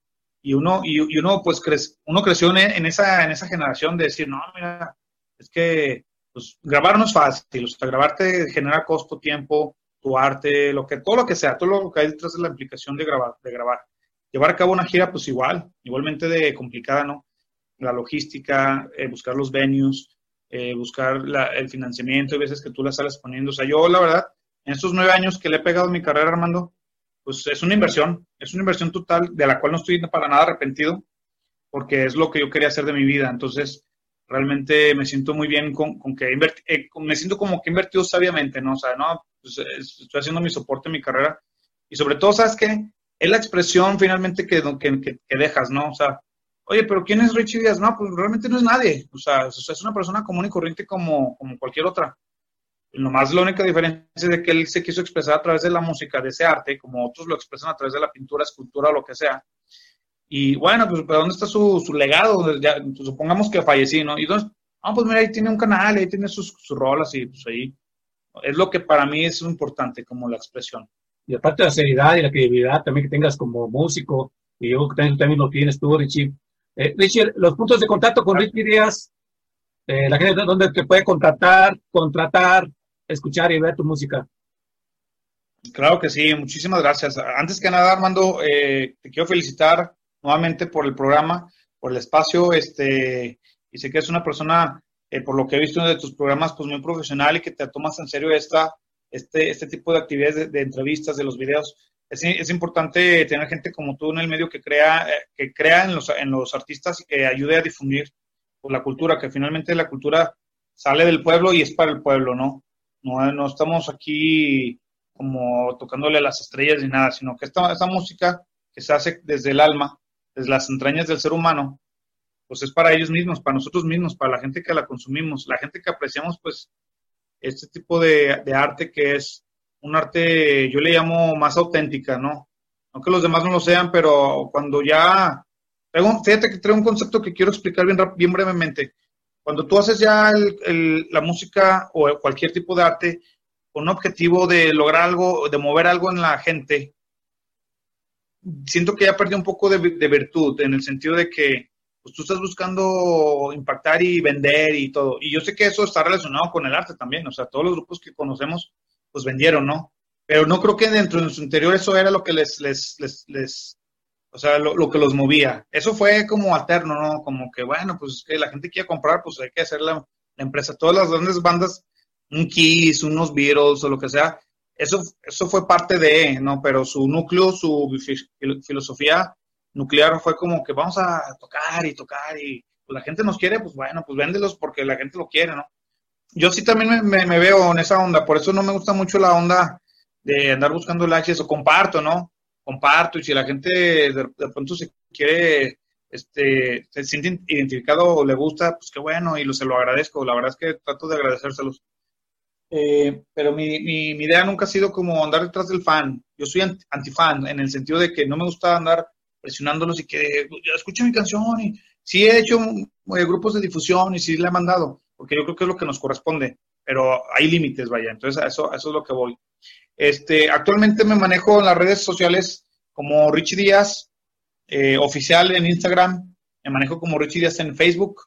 y uno, y, uno pues uno creció en, esa, en esa generación de decir, no, mira, es que pues, grabar no es fácil, o sea, grabar te genera costo, tiempo, tu arte, lo que, todo lo que sea, todo lo que hay detrás de la implicación de grabar, de grabar. Llevar a cabo una gira, pues igual, igualmente de complicada, ¿no? La logística, eh, buscar los venues, eh, buscar el financiamiento, hay veces que tú la sales poniendo. O sea, yo, la verdad, en estos nueve años que le he pegado mi carrera, Armando, pues es una inversión, es una inversión total de la cual no estoy para nada arrepentido, porque es lo que yo quería hacer de mi vida. Entonces, realmente me siento muy bien con, que invertí, eh, me siento como que he invertido sabiamente, ¿no? O sea, no, pues, estoy haciendo mi soporte en mi carrera. Y sobre todo, ¿sabes qué? Es la expresión finalmente que, que, que, dejas, ¿no? O sea, oye, pero ¿quién es Richie Díaz? No, pues realmente no es nadie. O sea, es una persona común y corriente como, como cualquier otra. Nomás la única diferencia es de que él se quiso expresar a través de la música, de ese arte, como otros lo expresan a través de la pintura, escultura o lo que sea. Y bueno, pues, ¿dónde está su, su legado? Ya, pues, supongamos que fallecí, ¿no? Y entonces, ah, pues mira, ahí tiene un canal, ahí tiene sus, sus rolas y pues ahí. Es lo que para mí es importante, como la expresión. Y aparte de la seriedad y la credibilidad también que tengas como músico, y yo también, también lo tienes tú, Richie. Eh, Richie, los puntos de contacto con Richie Díaz, eh, la gente donde te puede contactar, contratar, escuchar y ver tu música. Claro que sí, muchísimas gracias. Antes que nada, Armando, eh, te quiero felicitar nuevamente por el programa, por el espacio, este, y sé que es una persona, eh, por lo que he visto de tus programas, pues muy profesional y que te tomas en serio esta, este, este tipo de actividades de, entrevistas, de los videos. Es, importante tener gente como tú en el medio que crea, eh, que crea en los, en los artistas y que ayude a difundir la cultura, que finalmente la cultura sale del pueblo y es para el pueblo, ¿no? No, estamos aquí como tocándole a las estrellas ni nada, sino que esta, esta música que se hace desde el alma, desde las entrañas del ser humano, pues es para ellos mismos, para nosotros mismos, para la gente que la consumimos, la gente que apreciamos, pues, este tipo de, arte que es un arte, yo le llamo más auténtica, ¿no? no que los demás no lo sean, pero cuando ya, fíjate que traigo un concepto que quiero explicar bien, bien brevemente. Cuando tú haces ya la música o cualquier tipo de arte con un objetivo de lograr algo, de mover algo en la gente, siento que ya perdió un poco de, de virtud, en el sentido de que pues tú estás buscando impactar y vender y todo. Y yo sé que eso está relacionado con el arte también, o sea, todos los grupos que conocemos, pues vendieron, ¿no? Pero no creo que dentro de su interior eso era lo que les, les, les, les o sea, lo, que los movía. Eso fue como alterno, ¿no? Como que, bueno, pues que la gente quiere comprar, pues hay que hacer la, la empresa. Todas las grandes bandas, un Kiss, unos Beatles o lo que sea, eso, eso fue parte de, ¿no? Pero su núcleo, su filosofía nuclear fue como que vamos a tocar y tocar y pues, la gente nos quiere, pues bueno, pues véndelos porque la gente lo quiere, ¿no? Yo sí también me, veo en esa onda, por eso no me gusta mucho la onda de andar buscando likes o comparto, ¿no? Comparto y si la gente de, pronto se quiere, este, se siente identificado o le gusta, pues qué bueno y se lo agradezco, la verdad es que trato de agradecérselos. Eh, pero mi, mi, mi, idea nunca ha sido como andar detrás del fan. Yo soy antifan en el sentido de que no me gusta andar presionándolos y que escuchen mi canción y sí he hecho eh, grupos de difusión y sí le he mandado, porque yo creo que es lo que nos corresponde, pero hay límites, vaya, entonces a eso, eso es lo que voy. Este, actualmente me manejo en las redes sociales como Richie Díaz, eh, oficial en Instagram, me manejo como Richie Díaz en Facebook,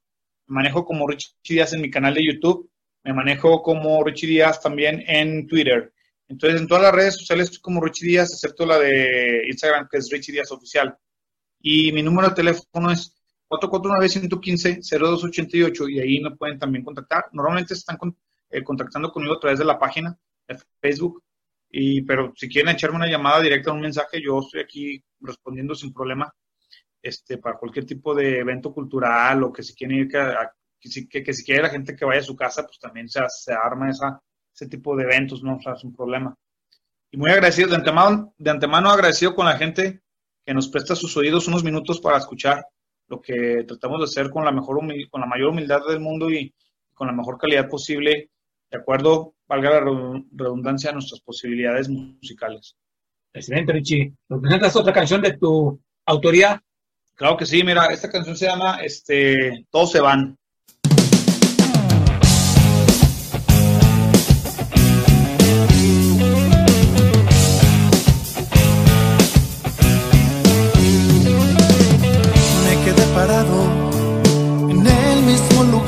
me manejo como Richie Díaz en mi canal de YouTube, me manejo como Richie Díaz también en Twitter. Entonces, en todas las redes sociales como Richie Díaz, excepto la de Instagram, que es Richie Díaz Oficial. Y mi número de teléfono es 449-115-0288 y ahí me pueden también contactar. Normalmente están eh, contactando conmigo a través de la página de Facebook, y, pero si quieren echarme una llamada directa, un mensaje, yo estoy aquí respondiendo sin problema este, para cualquier tipo de evento cultural o que si quieren ir, que, que, si quiere la gente que vaya a su casa, pues también se, se arma esa, ese tipo de eventos, ¿no? O sea, es un problema. Y muy agradecido, de antemano, de antemano agradecido con la gente que nos presta sus oídos unos minutos para escuchar lo que tratamos de hacer con la, mejor con la mayor humildad del mundo y con la mejor calidad posible, de acuerdo, valga la redundancia, a nuestras posibilidades musicales. Excelente, Richie. ¿Nos presentas otra canción de tu autoría? Claro que sí, mira, esta canción se llama este, Todos se van.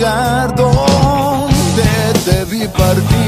lugar donde te vi partir.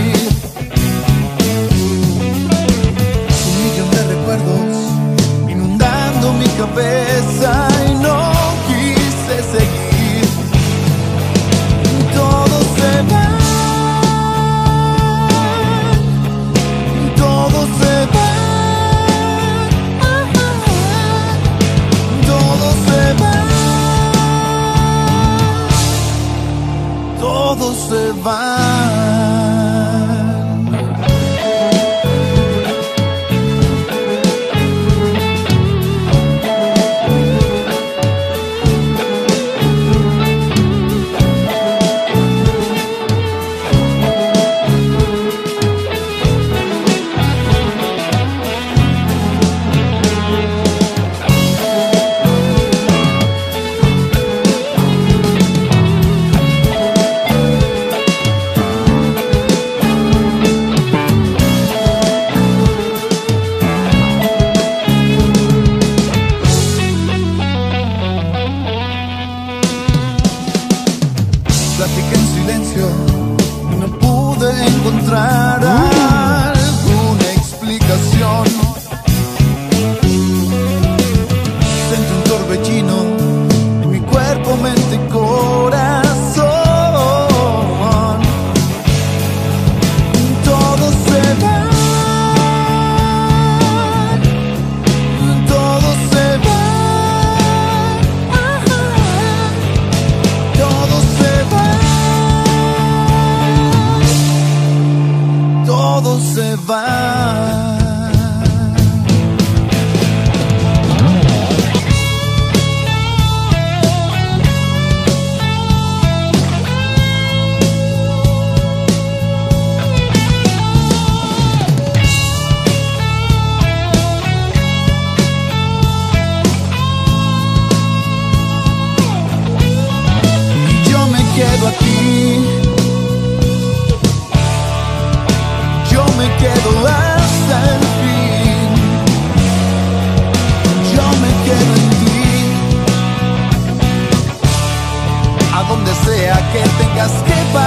Que tengas que partir.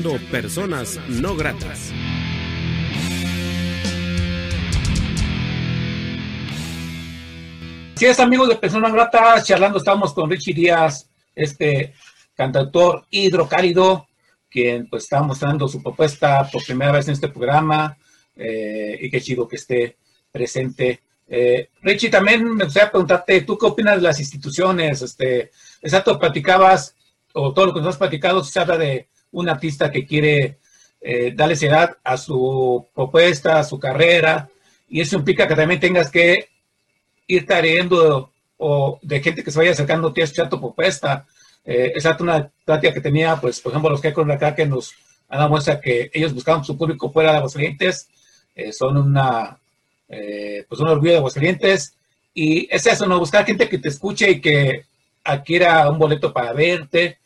Escuchando Personas No Gratas. Así es, amigos de Personas Gratas, charlando estamos con Richie Díaz, este cantautor hidrocálido, quien pues está mostrando su propuesta por primera vez en este programa, eh, y qué chido que esté presente. Eh, Richie, también me gustaría preguntarte, ¿tú qué opinas de las instituciones? Este, exacto, platicabas, o todo lo que nos has platicado, se habla de un artista que quiere eh, darle seriedad a su propuesta, a su carrera, y eso implica que también tengas que ir tareando o de gente que se vaya acercando a tu propuesta. Eh, esa es una plática que tenía, pues, por ejemplo, los que con acá que nos han dado muestra que ellos buscaban su público fuera de Aguascalientes, eh, son una, eh, pues, un orgullo de Aguascalientes, y es eso, ¿no? Buscar gente que te escuche y que adquiera un boleto para verte,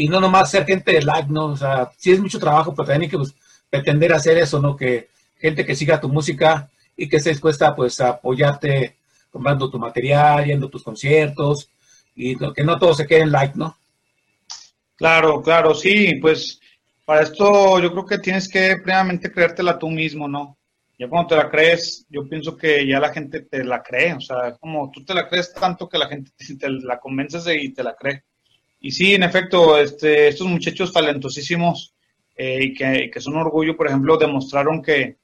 y no nomás ser gente de like, ¿no? O sea, sí es mucho trabajo, pero también hay que pues, pretender hacer eso, ¿no? Que gente que siga tu música y que esté dispuesta, pues, a apoyarte comprando tu material, yendo a tus conciertos, y que no todo se quede en like, ¿no? Claro, claro, sí, pues para esto yo creo que tienes que previamente creértela tú mismo, ¿no? Ya cuando te la crees, yo pienso que ya la gente te la cree, o sea, como tú te la crees tanto que la gente te, te la convences y te la cree. Y sí, en efecto, este, estos muchachos talentosísimos eh, y que, que son orgullo, por ejemplo, demostraron que,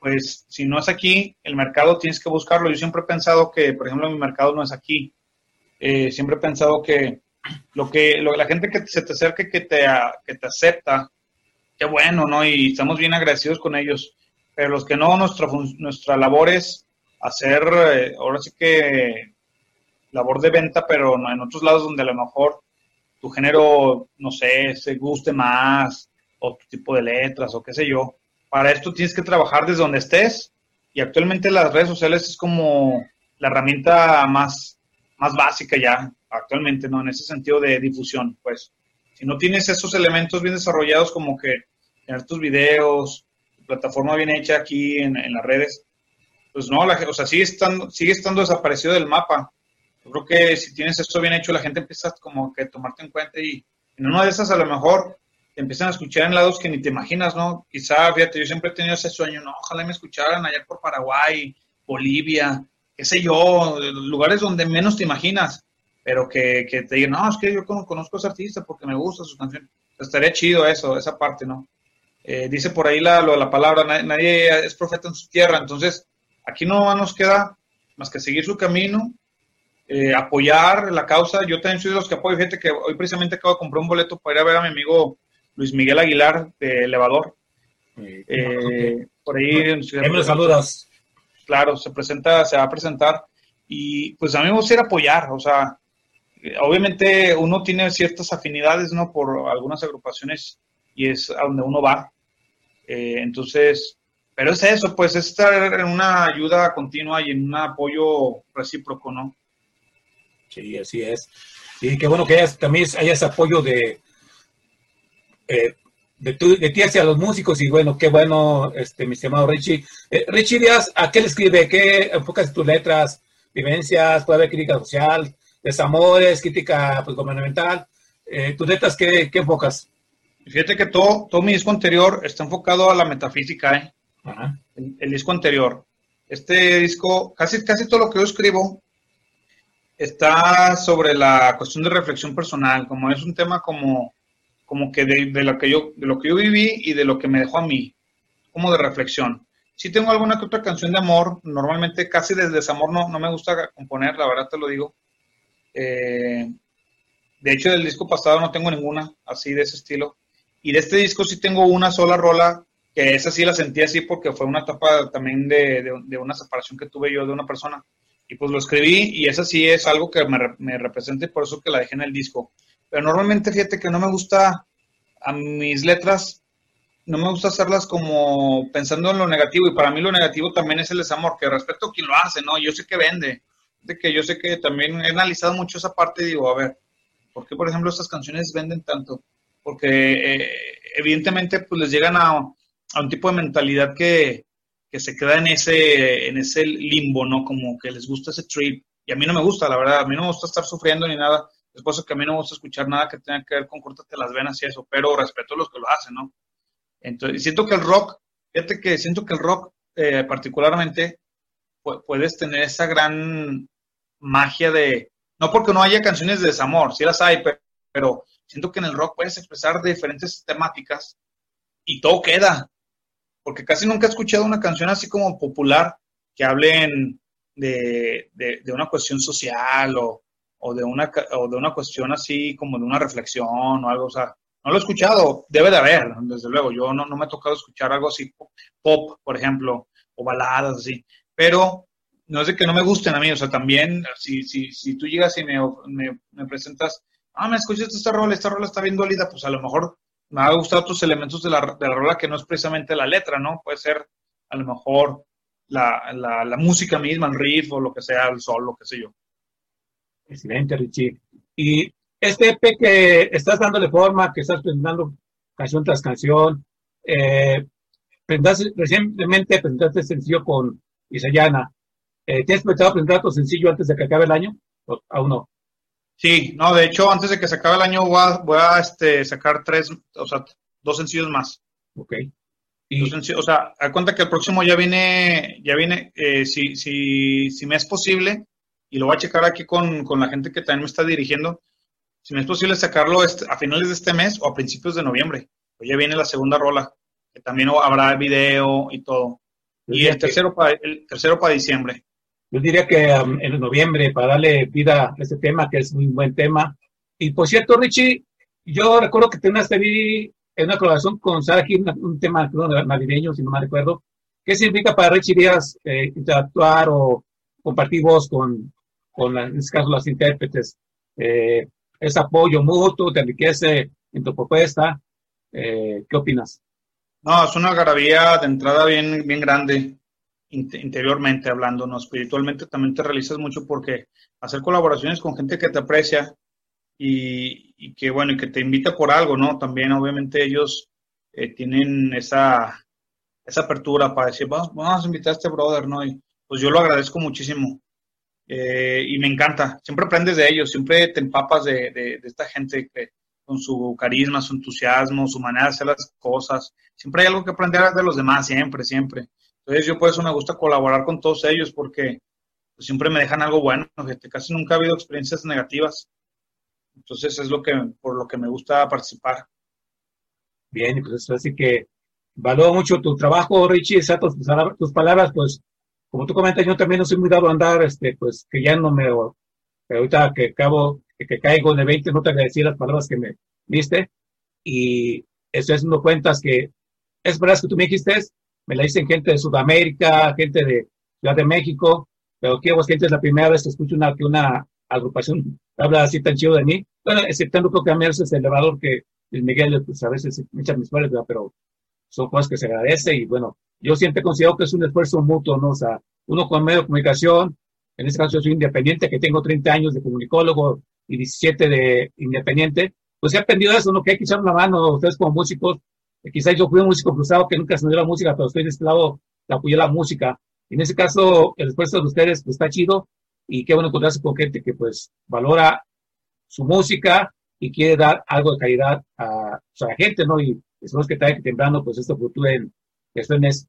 pues, si no es aquí, el mercado tienes que buscarlo. Yo siempre he pensado que, por ejemplo, mi mercado no es aquí. Eh, siempre he pensado que lo que lo- la gente que se te acerca y que te, que te acepta, qué bueno, ¿no? Y estamos bien agradecidos con ellos. Pero los que no, nuestra, nuestra labor es hacer, eh, ahora sí que labor de venta, pero en otros lados donde a lo mejor tu género, no sé, se guste más, o tu tipo de letras, o qué sé yo. Para esto tienes que trabajar desde donde estés, y actualmente las redes sociales es como la herramienta más, más básica ya, actualmente, ¿no? En ese sentido de difusión, pues. Si no tienes esos elementos bien desarrollados, como que tener tus videos, tu plataforma bien hecha aquí en, en las redes, pues no, la, o sea, sigue sigue estando desaparecido del mapa. Yo creo que si tienes esto bien hecho, la gente empieza como que a tomarte en cuenta y en una de esas a lo mejor te empiezan a escuchar en lados que ni te imaginas, ¿no? Quizá, fíjate, yo siempre he tenido ese sueño, ¿no? Ojalá me escucharan allá por Paraguay, Bolivia, qué sé yo, lugares donde menos te imaginas, pero que, que te digan, no, es que yo con- conozco a ese artista porque me gusta su canción. Estaría chido eso, esa parte, ¿no? Eh, dice por ahí la, lo la palabra, nadie es profeta en su tierra, entonces aquí no nos queda más que seguir su camino, eh, apoyar la causa. Yo también soy de los que apoyo. Fíjate que hoy precisamente acabo de comprar un boleto para ir a ver a mi amigo Luis Miguel Aguilar de Elevador. Eh, por ahí, en Ciudad Ahí me saludas. claro, se presenta, se va a presentar. Y pues a mí me gustaría apoyar, o sea, eh, obviamente uno tiene ciertas afinidades, ¿no? Por algunas agrupaciones y es a donde uno va. Eh, entonces, pero es eso, pues es estar en una ayuda continua y en un apoyo recíproco, ¿no? Sí, así es. Y qué bueno que hayas, también haya ese apoyo de, eh, de, tu- de ti hacia los músicos. Y bueno, qué bueno, este, mi estimado Richie. Eh, Richie Díaz, ¿a qué le escribe? ¿Qué enfocas tus letras? ¿Vivencias? ¿Puede haber crítica social? ¿Desamores? ¿Crítica pues, gubernamental? Eh, ¿Tus letras qué, qué enfocas? Fíjate que todo, todo mi disco anterior está enfocado a la metafísica, ¿eh? Ajá. el, el disco anterior. Este disco, casi, casi todo lo que yo escribo está sobre la cuestión de reflexión personal, como es un tema como, como que de, de lo que yo, de lo que yo viví y de lo que me dejó a mí, como de reflexión. Sí tengo alguna que otra canción de amor, normalmente casi desde desamor no, no me gusta componer, la verdad te lo digo. Eh, de hecho, del disco pasado no tengo ninguna así de ese estilo. Y de este disco sí tengo una sola rola, que esa sí la sentí así porque fue una etapa también de, de, una separación que tuve yo de una persona. Y pues lo escribí y esa sí es algo que me, me representa y por eso que la dejé en el disco. Pero normalmente fíjate que no me gusta a mis letras, no me gusta hacerlas como pensando en lo negativo y para mí lo negativo también es el desamor, que respeto a quien lo hace, ¿no? Yo sé que vende, de que yo sé que también he analizado mucho esa parte y digo, a ver, ¿por qué por ejemplo estas canciones venden tanto? Porque eh, evidentemente pues les llegan a, a, un tipo de mentalidad que, que se queda en ese, en ese limbo, ¿no? Como que les gusta ese trip. Y a mí no me gusta, la verdad, a mí no me gusta estar sufriendo ni nada. Es eso que a mí no me gusta escuchar nada que tenga que ver con córtate las venas y eso, pero respeto a los que lo hacen, ¿no? Entonces, siento que el rock, fíjate que siento que el rock eh, particularmente puedes tener esa gran magia de, no porque no haya canciones de desamor, sí las hay, pero, siento que en el rock puedes expresar diferentes temáticas y todo queda, porque casi nunca he escuchado una canción así como popular que hablen de, de, una cuestión social o, o, de una, o de una cuestión así como de una reflexión o algo, o sea, no lo he escuchado, debe de haber, desde luego. Yo no, no me ha tocado escuchar algo así, pop, por ejemplo, o baladas así. Pero no es de que no me gusten a mí, o sea, también, si, si, si tú llegas y me, me, presentas, ah, me escuchaste esta rola, esta rola está bien dolida, pues a lo mejor me ha gustado otros elementos de la, de la rola que no es precisamente la letra, ¿no? Puede ser a lo mejor la, la, música misma, el riff o lo que sea, el sol, lo que sé yo. Excelente, Richie. Y este EP que estás dándole forma, que estás presentando canción tras canción, eh, recientemente presentaste sencillo con Isayana. Eh, ¿Tienes pensado presentar tu sencillo antes de que acabe el año? ¿O aún no? Sí, no, de hecho, antes de que se acabe el año voy a, voy a este, sacar tres, o sea, dos sencillos más. Ok. Y, o sea, a cuenta que el próximo ya viene, ya viene, eh, si, si, si me es posible, y lo voy a checar aquí con, con la gente que también me está dirigiendo, si no es posible sacarlo este, a finales de este mes o a principios de noviembre. Pues ya viene la segunda rola, que también habrá video y todo. y el tercero, para, el tercero para diciembre. Yo diría que um, en noviembre, para darle vida a este tema, que es un buen tema. Y por cierto, Richie, yo recuerdo que tenías en una colaboración con Sara aquí un tema navideño, si no me recuerdo. ¿Qué significa para Richie Díaz eh, interactuar o compartir voz con, con en este caso, las intérpretes? Eh, es apoyo mutuo, te enriquece en tu propuesta. Eh, ¿Qué opinas? No, es una garabía de entrada bien, bien grande, interiormente hablando, ¿no? Espiritualmente también te realizas mucho porque hacer colaboraciones con gente que te aprecia y, que, bueno, y que te invita por algo, ¿no? También, obviamente, ellos eh, tienen esa, esa apertura para decir, vamos, vamos a invitar a este brother, ¿no? Y pues yo lo agradezco muchísimo. Eh, y me encanta. Siempre aprendes de ellos, siempre te empapas de, de, esta gente que, con su carisma, su entusiasmo, su manera de hacer las cosas. Siempre hay algo que aprender de los demás, siempre, siempre. Entonces yo por eso me gusta colaborar con todos ellos porque pues, siempre me dejan algo bueno. Casi nunca ha habido experiencias negativas. Entonces es lo que, por lo que me gusta participar. Bien, pues así que valoro mucho tu trabajo, Richie, exacto, tus, tus palabras, pues como tú comentas, yo también no soy muy dado a andar, este, pues que ya no me, ahorita que acabo, que, que caigo de 20, no te agradecí las palabras que me diste, y eso es no cuentas que, es verdad que tú me dijiste, me la dicen gente de Sudamérica, gente de Ciudad de México, pero vos gente es la primera vez que escucho una, que una agrupación habla así tan chido de mí, bueno, exceptando creo que a mí es el elevador que el Miguel, pues a veces me echan mis flores, pero son cosas que se agradece y bueno, yo siempre considero que es un esfuerzo mutuo, ¿no? O sea, uno con medio de comunicación, en este caso yo soy independiente, que tengo 30 años de comunicólogo y 17 de independiente, pues he aprendido eso, ¿no? Que hay que echar una mano, ustedes como músicos, quizás yo fui un músico frustrado que nunca se la música, pero estoy de este lado, le apoyé la música. en ese caso, el esfuerzo de ustedes pues, está chido y qué bueno encontrarse con gente que pues valora su música y quiere dar algo de calidad a, pues, la gente, ¿no? Y esperemos que tarde que temprano pues esto fluctúe en,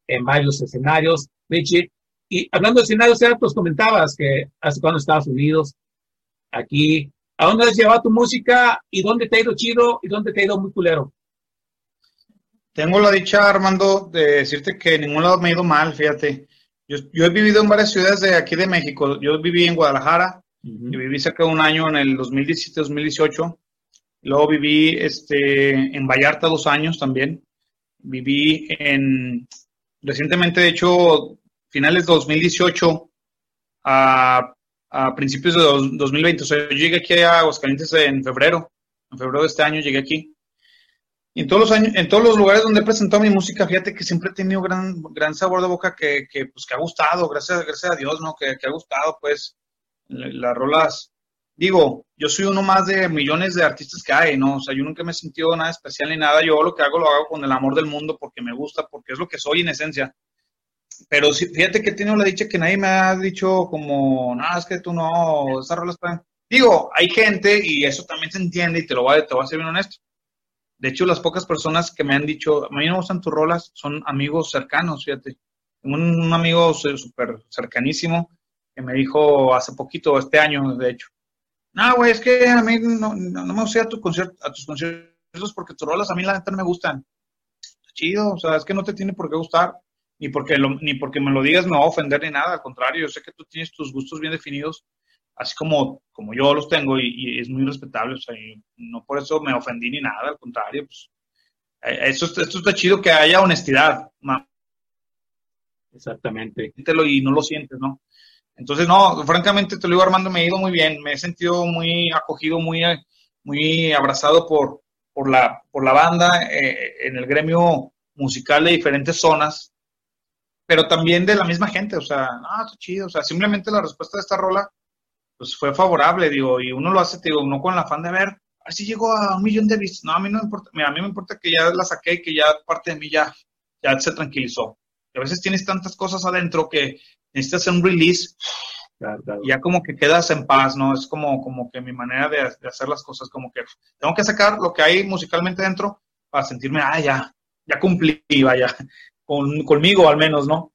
en varios escenarios, Richie. Y hablando de escenarios, ya pues comentabas que hace cuando Estados Unidos, aquí, ¿a dónde has llevado tu música y dónde te ha ido chido y dónde te ha ido muy culero? Tengo la dicha, Armando, de decirte que en ningún lado me ha ido mal, fíjate. Yo, yo he vivido en varias ciudades de aquí de México. Yo viví en Guadalajara, y viví cerca de un año en el 2017-2018. Luego viví este, en Vallarta dos años también. Viví en, recientemente, de hecho, finales de 2018 a, a principios de 2020. O sea, yo llegué aquí a Aguascalientes en febrero. En febrero de este año llegué aquí. Y en todos los años, en todos los lugares donde he presentado mi música, fíjate que siempre he tenido gran, gran sabor de boca que, que, pues, que ha gustado, gracias, gracias a Dios, ¿no? Que, que ha gustado, pues, las rolas. Digo, yo soy uno más de millones de artistas que hay, ¿no? O sea, yo nunca me he sentido nada especial ni nada. Yo lo que hago lo hago con el amor del mundo porque me gusta, porque es lo que soy en esencia. Pero fíjate que he tenido la dicha que nadie me ha dicho como, no, es que tú no, esas rolas están... Digo, hay gente y eso también se entiende y te lo voy a, te voy a ser bien honesto. De hecho, las pocas personas que me han dicho, a mí no me gustan tus rolas, son amigos cercanos, fíjate. Un, un amigo súper cercanísimo que me dijo hace poquito, este año, de hecho. No, güey, es que a mí no, no, me gusta a, tus conciertos porque tus rolas a mí la neta me gustan. Chido, o sea, es que no te tiene por qué gustar, ni porque, lo, ni porque me lo digas me va a ofender ni nada, al contrario, yo sé que tú tienes tus gustos bien definidos, así como, como yo los tengo y, es muy respetable, o sea, no por eso me ofendí ni nada, al contrario, pues, eh, eso, esto está chido que haya honestidad. Exactamente. Y no lo sientes, ¿no? Entonces, no, francamente te lo digo Armando, me ha ido muy bien, me he sentido muy acogido, muy, muy abrazado por, por, la, por la banda eh, en el gremio musical de diferentes zonas, pero también de la misma gente, o sea, no, está chido, o sea, simplemente la respuesta de esta rola, pues fue favorable, digo, y uno lo hace, digo, no con el afán de ver, a ver si llegó a un millón de vistas, no, a mí no me importa, a mí me importa que ya la saqué y que ya parte de mí ya, ya se tranquilizó. a veces tienes tantas cosas adentro que necesitas hacer un release, ya como que quedas en paz, ¿no? Es como, como que mi manera de, hacer las cosas, como que tengo que sacar lo que hay musicalmente dentro para sentirme, ah, ya, ya cumplí, vaya, con, conmigo al menos, ¿no?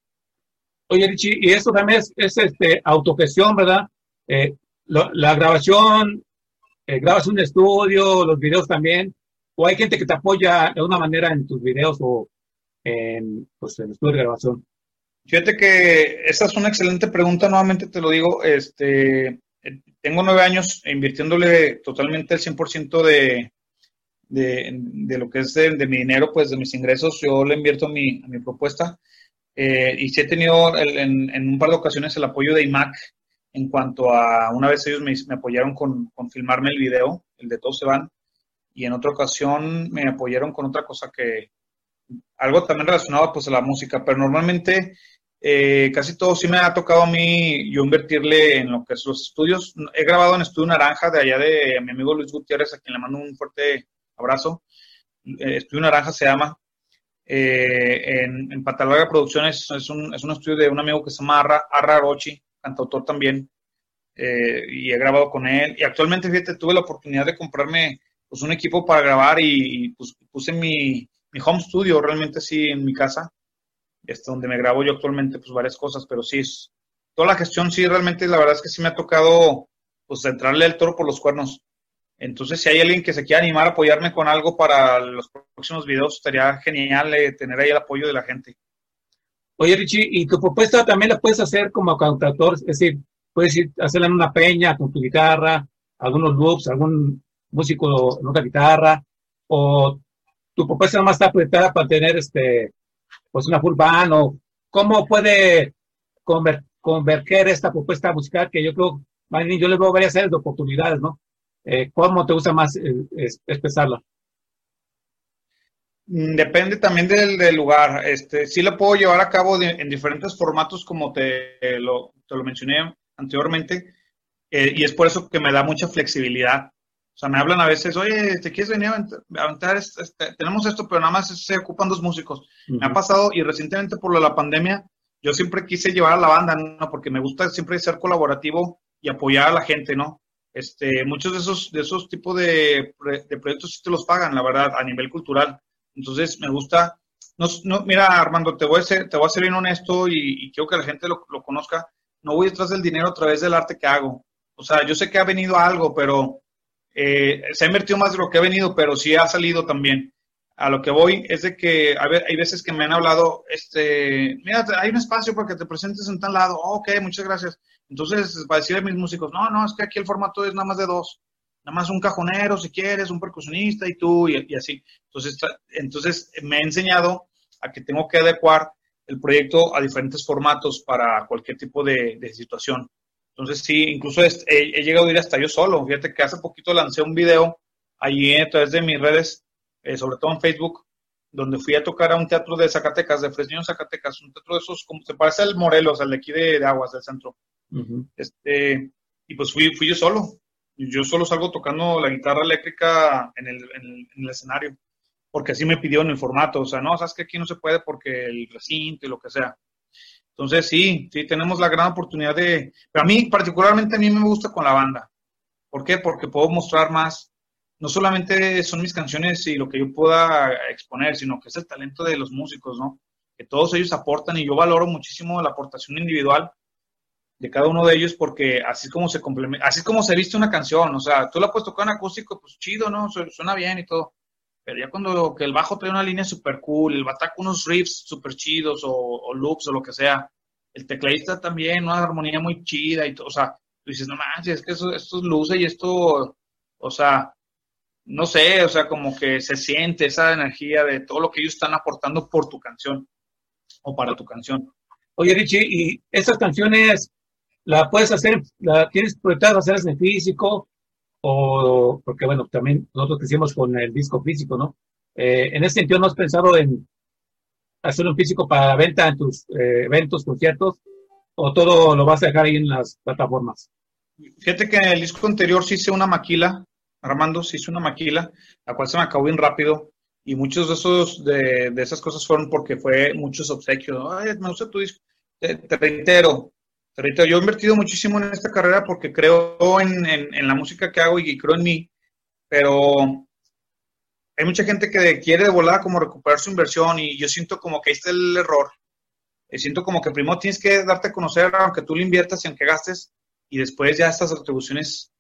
Oye, Richie, y esto también es, este, autogestión, ¿verdad? Eh, la grabación, eh, grabas un estudio, los videos también, o hay gente que te apoya de una manera en tus videos o en, pues, en estudio de grabación. Fíjate que esa es una excelente pregunta, nuevamente te lo digo, este, tengo nueve años invirtiéndole totalmente el 100% de, de, de, lo que es de, mi dinero, pues de mis ingresos, yo le invierto a mi, mi propuesta. Eh, y sí he tenido en, en, un par de ocasiones el apoyo de IMAC en cuanto a, una vez ellos me, apoyaron con, con, filmarme el video, el de Todos se van, y en otra ocasión me apoyaron con otra cosa que, algo también relacionado pues a la música, pero normalmente eh, casi todo sí me ha tocado a mí yo invertirle en lo que es los estudios. He grabado en Estudio Naranja de allá de mi amigo Luis Gutiérrez, a quien le mando un fuerte abrazo. Eh, estudio Naranja se llama. Eh, en, en Patalaga Producciones es un, es un, estudio de un amigo que se llama Arra, Arra Rochi, cantautor también. y he grabado con él. Y actualmente, fíjate, tuve la oportunidad de comprarme pues, un equipo para grabar y, pues, puse mi, mi home studio realmente sí en mi casa este, donde me grabo yo actualmente, pues varias cosas, pero sí, toda la gestión sí, realmente la verdad es que sí me ha tocado, pues, entrarle el toro por los cuernos. Entonces, si hay alguien que se quiera animar a apoyarme con algo para los próximos videos, estaría genial eh, tener ahí el apoyo de la gente. Oye, Richie, ¿y tu propuesta también la puedes hacer como cantautor? Es decir, puedes hacerla en una peña con tu guitarra, algunos loops, algún músico en otra guitarra, o tu propuesta más está apretada para tener este pues una full band o cómo puede converger esta propuesta musical que yo creo, yo le veo varias áreas de oportunidades, ¿no? Eh, ¿Cómo te gusta más eh, expresarla? Mm, depende también del, lugar. Este, sí lo puedo llevar a cabo en diferentes formatos, como te lo, te lo mencioné anteriormente, eh, y es por eso que me da mucha flexibilidad. O sea, me hablan a veces, oye, ¿te quieres venir a aventar? Este, este, tenemos esto, pero nada más se ocupan dos músicos. Me ha pasado, y recientemente por la pandemia, yo siempre quise llevar a la banda, ¿no? Porque me gusta siempre ser colaborativo y apoyar a la gente, ¿no? Este, muchos de esos, de esos tipos de, de proyectos sí te los pagan, la verdad, a nivel cultural. Entonces, me gusta. No, no, mira, Armando, te voy a ser, te voy a ser bien honesto y, quiero que la gente lo, conozca. No voy detrás del dinero a través del arte que hago. O sea, yo sé que ha venido algo, pero eh, se ha invertido más de lo que ha venido, pero sí ha salido también. a lo que voy es de que hay veces que me han hablado, este, mira, hay un espacio para que te presentes en tal lado. ok, muchas gracias. Entonces, para decirle a mis músicos, no, no, es que aquí el formato es nada más de dos. Nada más un cajonero, si quieres, un percusionista y tú, y, así. Entonces, entonces, me he enseñado a que tengo que adecuar el proyecto a diferentes formatos para cualquier tipo de, situación. Entonces, sí, incluso he, llegado a ir hasta yo solo. Fíjate que hace poquito lancé un video allí a través de mis redes, eh, sobre todo en Facebook, donde fui a tocar a un teatro de Zacatecas, de Fresnillo, Zacatecas, un teatro de esos, como se parece al Morelos, al de aquí de, Aguas, del centro. este, y pues fui, fui yo solo. Yo solo salgo tocando la guitarra eléctrica en el, en el escenario porque así me pidió en el formato, o sea, no, sabes que aquí no se puede porque el recinto y lo que sea. Entonces, sí, sí, tenemos la gran oportunidad de, pero a mí, particularmente a mí me gusta con la banda. ¿Por qué? Porque puedo mostrar más, no solamente son mis canciones y lo que yo pueda exponer, sino que es el talento de los músicos, ¿no? Que todos ellos aportan y yo valoro muchísimo la aportación individual de cada uno de ellos porque así es como se complementa, así es como se viste una canción, o sea, tú la puedes tocar en acústico, pues chido, ¿no? Suena bien y todo pero ya cuando que el bajo trae una línea super cool, el bataco unos riffs super chidos o, loops o lo que sea, el tecladista también, una armonía muy chida y todo, o sea, tú dices, no manches, es que eso, esto luce y esto, o sea, no sé, o sea, como que se siente esa energía de todo lo que ellos están aportando por tu canción o para tu canción. Oye, Richie, ¿y estas canciones la puedes hacer, la tienes proyectado hacerlas en físico o porque bueno, también nosotros crecimos con el disco físico, ¿no? Eh, en ese sentido, ¿no has pensado en hacer un físico para venta en tus eh, eventos, conciertos, o todo lo vas a dejar ahí en las plataformas? Fíjate que en el disco anterior sí hice una maquila, Armando, sí hice una maquila, la cual se me acabó bien rápido, y muchos de esos, de, de esas cosas fueron porque fue muchos obsequios, Ay, me gusta tu disco, te reitero, yo he invertido muchísimo en esta carrera porque creo en, la música que hago y creo en mí, pero hay mucha gente que quiere de volada como recuperar su inversión y yo siento como que ahí está el error. Siento como que primero tienes que darte a conocer aunque tú lo inviertas y aunque gastes y después ya estas retribuciones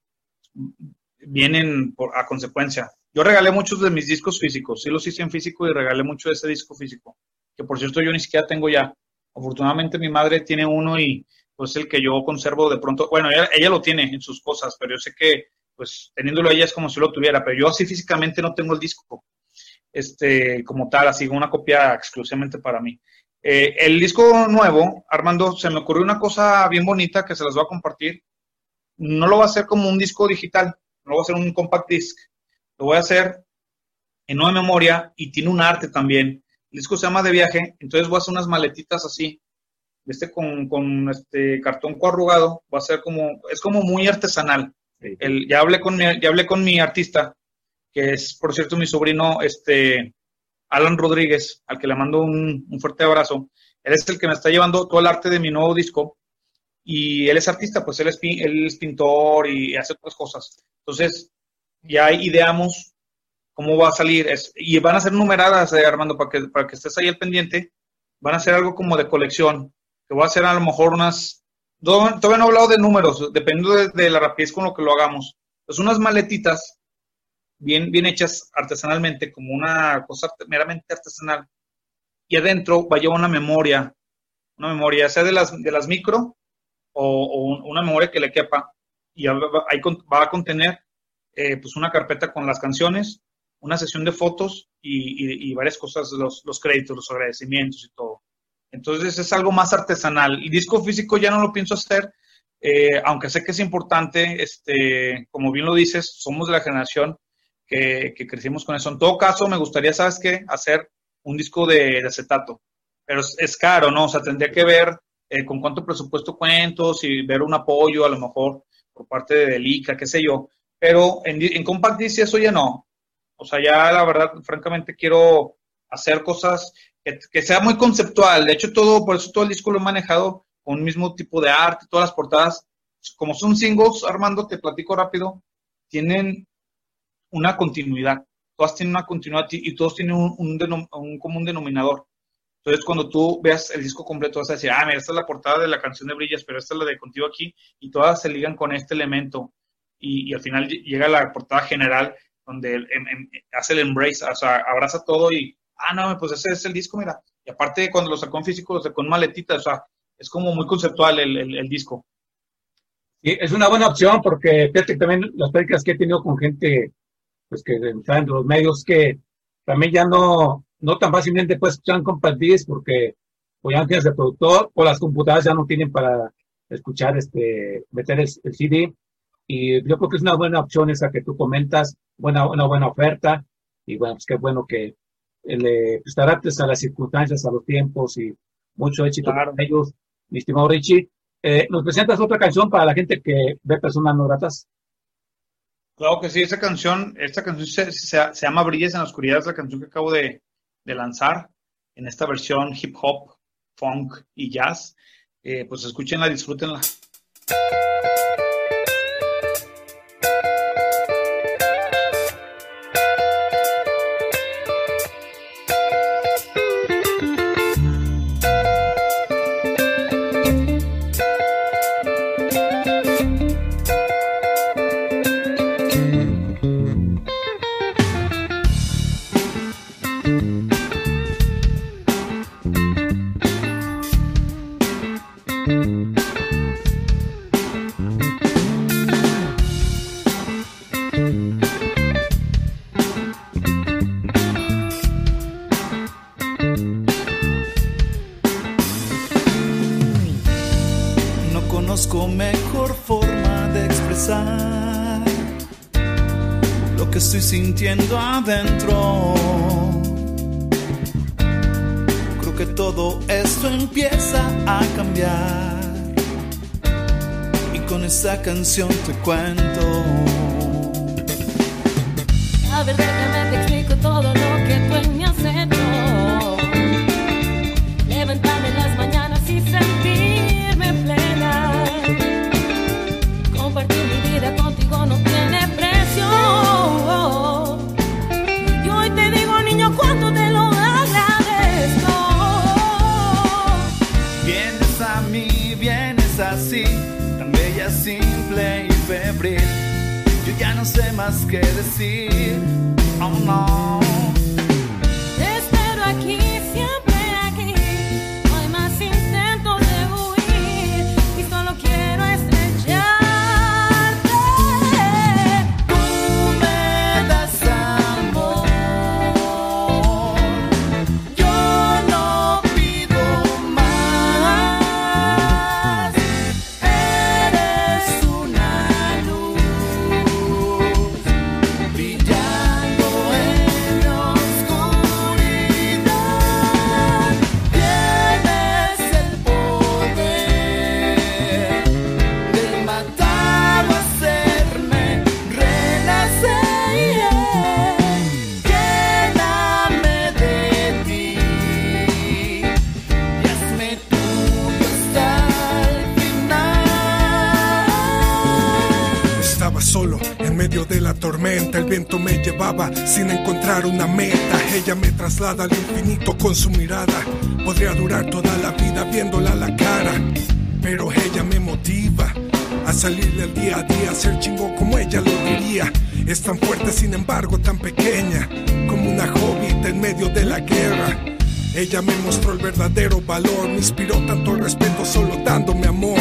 vienen por, a consecuencia. Yo regalé muchos de mis discos físicos, sí los hice en físico y regalé mucho de ese disco físico, que por cierto yo ni siquiera tengo ya. Afortunadamente mi madre tiene uno y pues el que yo conservo de pronto, bueno, ella, lo tiene en sus cosas, pero yo sé que pues teniéndolo ella es como si lo tuviera, pero yo así físicamente no tengo el disco, este, como tal, así una copia exclusivamente para mí. Eh, el disco nuevo, Armando, se me ocurrió una cosa bien bonita que se las voy a compartir. No lo voy a hacer como un disco digital, no voy a hacer un compact disc, lo voy a hacer en nueva memoria y tiene un arte también. El disco se llama De Viaje, entonces voy a hacer unas maletitas así este con, con este cartón coarrugado, va a ser como, es como muy artesanal. El, ya, hablé con mi, ya hablé con mi artista, que es, por cierto, mi sobrino, este, Alan Rodríguez, al que le mando un, fuerte abrazo. Él es el que me está llevando todo el arte de mi nuevo disco. Y él es artista, pues él es, él es pintor y hace otras cosas. Entonces, ya ideamos cómo va a salir. y van a ser numeradas, eh, Armando, para que, para que estés ahí al pendiente. Van a ser algo como de colección voy a hacer a lo mejor unas, todavía no he hablado de números, dependiendo de, la rapidez con lo que lo hagamos. Pues unas maletitas bien, bien hechas artesanalmente, como una cosa meramente artesanal, y adentro va a llevar una memoria, una memoria, sea de las, de las micro o, una memoria que le quepa, y ahí va a contener eh, pues una carpeta con las canciones, una sesión de fotos y, varias cosas, los, los créditos, los agradecimientos y todo. Entonces es algo más artesanal. Y disco físico ya no lo pienso hacer, eh, aunque sé que es importante, este, como bien lo dices, somos de la generación que, crecimos con eso. En todo caso, me gustaría, ¿sabes qué? Hacer un disco de, acetato. Pero es, caro, ¿no? O sea, tendría que ver eh, con cuánto presupuesto cuento, si ver un apoyo a lo mejor por parte de Delica, qué sé yo. Pero en, en Compact Disc eso ya no. O sea, ya la verdad, francamente, quiero hacer cosas que, sea muy conceptual. De hecho, todo, por eso todo el disco lo he manejado con un mismo tipo de arte, todas las portadas, como son singles, Armando, te platico rápido, tienen una continuidad. Todas tienen una continuidad y todos tienen un, un, común denominador. Entonces, cuando tú veas el disco completo, vas a decir, ah, mira, esta es la portada de la canción de Brillas, pero esta es la de Contigo aquí, y todas se ligan con este elemento. Y, y al final llega la portada general donde em, em, hace el embrace, o sea, abraza todo y, ah, no, pues ese es el disco, mira. Y aparte, cuando lo sacó en físico, lo sacó en maletita, o sea, es como muy conceptual el, el, disco. Y es una buena opción porque fíjate también las prácticas que he tenido con gente pues que está en los medios que también ya no, no tan fácilmente pues escuchar compact disc porque o ya no tienes el productor o las computadoras ya no tienen para escuchar este meter el, CD y yo creo que es una buena opción esa que tú comentas buena una buena oferta y bueno pues qué bueno que le pues, te adaptes a las circunstancias a los tiempos y mucho éxito para ellos mi estimado Richie. Eh, ¿Nos presentas otra canción para la gente que ve personas no gratas? Claro que sí, esa canción, esta canción se, se, llama Brilles en la Oscuridad, es la canción que acabo de, de lanzar en esta versión hip hop, funk y jazz. Eh, pues escúchenla, disfrútenla. Canción sin encontrar una meta. Ella me traslada al infinito con su mirada. Podría durar toda la vida viéndola a la cara, pero ella me motiva a salir del día a día, a ser chingo como ella lo diría. Es tan fuerte, sin embargo, tan pequeña, como una hobbit en medio de la guerra. Ella me mostró el verdadero valor, me inspiró tanto respeto solo dándome amor.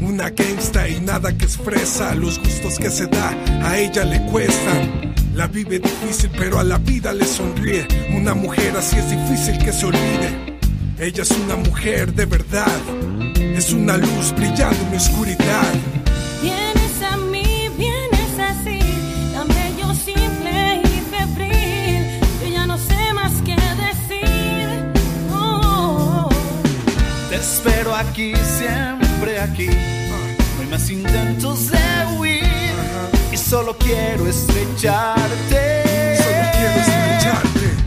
Una gangsta y nada que expresa los gustos que se da, a ella le cuestan. La vive difícil, pero a la vida le sonríe. Una mujer así es difícil que se olvide. Ella es una mujer de verdad, es una luz brillando en mi oscuridad. Vienes a mí, vienes así, tan bello, simple y febril. Yo ya no sé más qué decir. Oh. Te espero aquí, siempre aquí. No hay más intentos de huir. Solo quiero estrecharte. Solo quiero estrecharte,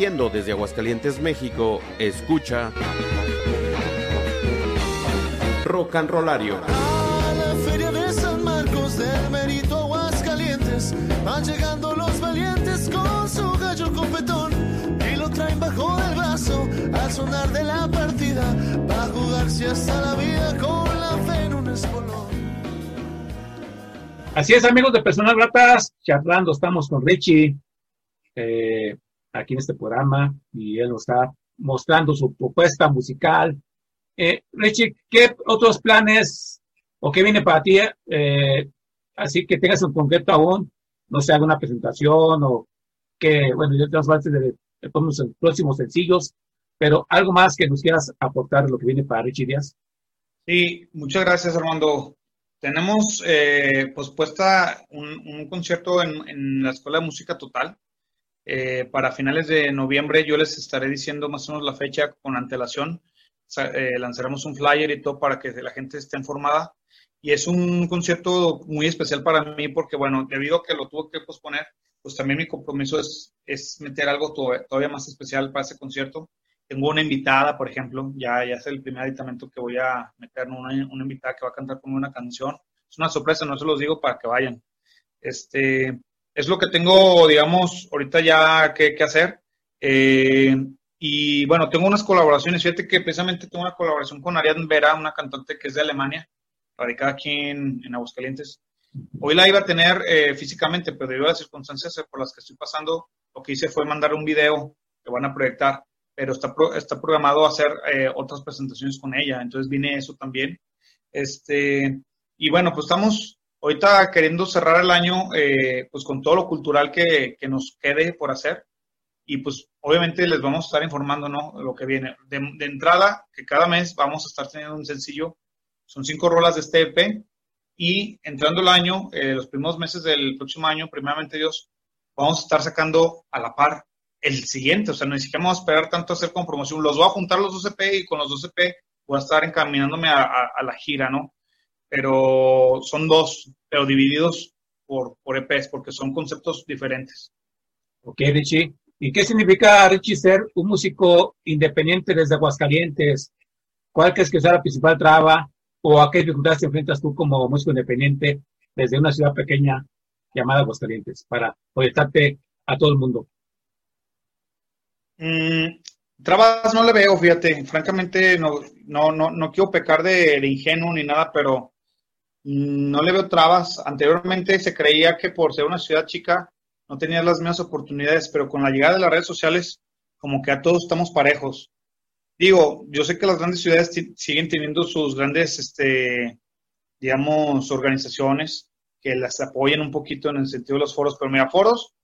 Transmitiendo desde Aguascalientes, México, escucha Rock and Rollario. A la feria de San Marcos del Merito Aguascalientes van llegando los valientes con su gallo competón y lo traen bajo el brazo al sonar de la partida para jugarse hasta la vida con la fe en un espolón. Así es, amigos de Personas Gratas, charlando, estamos con Richie aquí en este programa y él nos está mostrando su propuesta musical. Eh, Richie, ¿qué otros planes o qué viene para ti? eh, así que tengas en concreto aún, no sé, alguna presentación o que, bueno, yo tengo parte de, de los próximos sencillos, pero algo más que nos quieras aportar de lo que viene para Richie Díaz. Sí, muchas gracias, Armando. Tenemos eh, pospuesta un, un concierto en, en la Escuela de Música Total. Eh, para finales de noviembre yo les estaré diciendo más o menos la fecha con antelación. Eh, lanzaremos un flyer y todo para que la gente esté informada. Y es un concierto muy especial para mí porque, bueno, debido a que lo tuve que posponer, pues también mi compromiso es, es meter algo to- todavía más especial para ese concierto. Tengo una invitada, por ejemplo, ya, ya es el primer aditamento que voy a meter, una, una invitada que va a cantar con una canción. Es una sorpresa, no se los digo para que vayan. Este, es lo que tengo, digamos, ahorita ya que, que hacer. Eh, y bueno, tengo unas colaboraciones. Fíjate que precisamente tengo una colaboración con Ariadne Vera, una cantante que es de Alemania, radicada aquí en, en Aguascalientes. Hoy la iba a tener eh, físicamente, pero debido a las circunstancias por las que estoy pasando, lo que hice fue mandar un video que van a proyectar, pero está, pro- está programado hacer eh, otras presentaciones con ella. Entonces viene eso también. Este, y bueno, pues estamos ahorita queriendo cerrar el año eh, pues con todo lo cultural que, que nos quede por hacer. Y pues obviamente les vamos a estar informando, ¿no? Lo que viene. De, de entrada, que cada mes vamos a estar teniendo un sencillo. Son cinco rolas de este EP. Y entrando el año, eh, los primeros meses del próximo año, primeramente Dios, vamos a estar sacando a la par el siguiente. O sea, no ni siquiera vamos a esperar tanto a hacer con promoción. Los voy a juntar los dos EP y con los dos EP voy a estar encaminándome a, a- a la gira, ¿no? Pero son dos, pero divididos por, por EPs, porque son conceptos diferentes. Ok, Richie. ¿Y qué significa, Richie, ser un músico independiente desde Aguascalientes? ¿Cuál crees que sea la principal traba o a qué dificultades te enfrentas tú como músico independiente desde una ciudad pequeña llamada Aguascalientes para proyectarte a todo el mundo? Mm, trabas no le veo, fíjate, francamente no, no, no, no quiero pecar de, de ingenuo ni nada, pero no le veo trabas. Anteriormente se creía que por ser una ciudad chica no tenías las mismas oportunidades, pero con la llegada de las redes sociales, como que a todos estamos parejos. Digo, yo sé que las grandes ciudades siguen teniendo sus grandes, este, digamos, organizaciones que las apoyan un poquito en el sentido de los foros, pero mira, foros,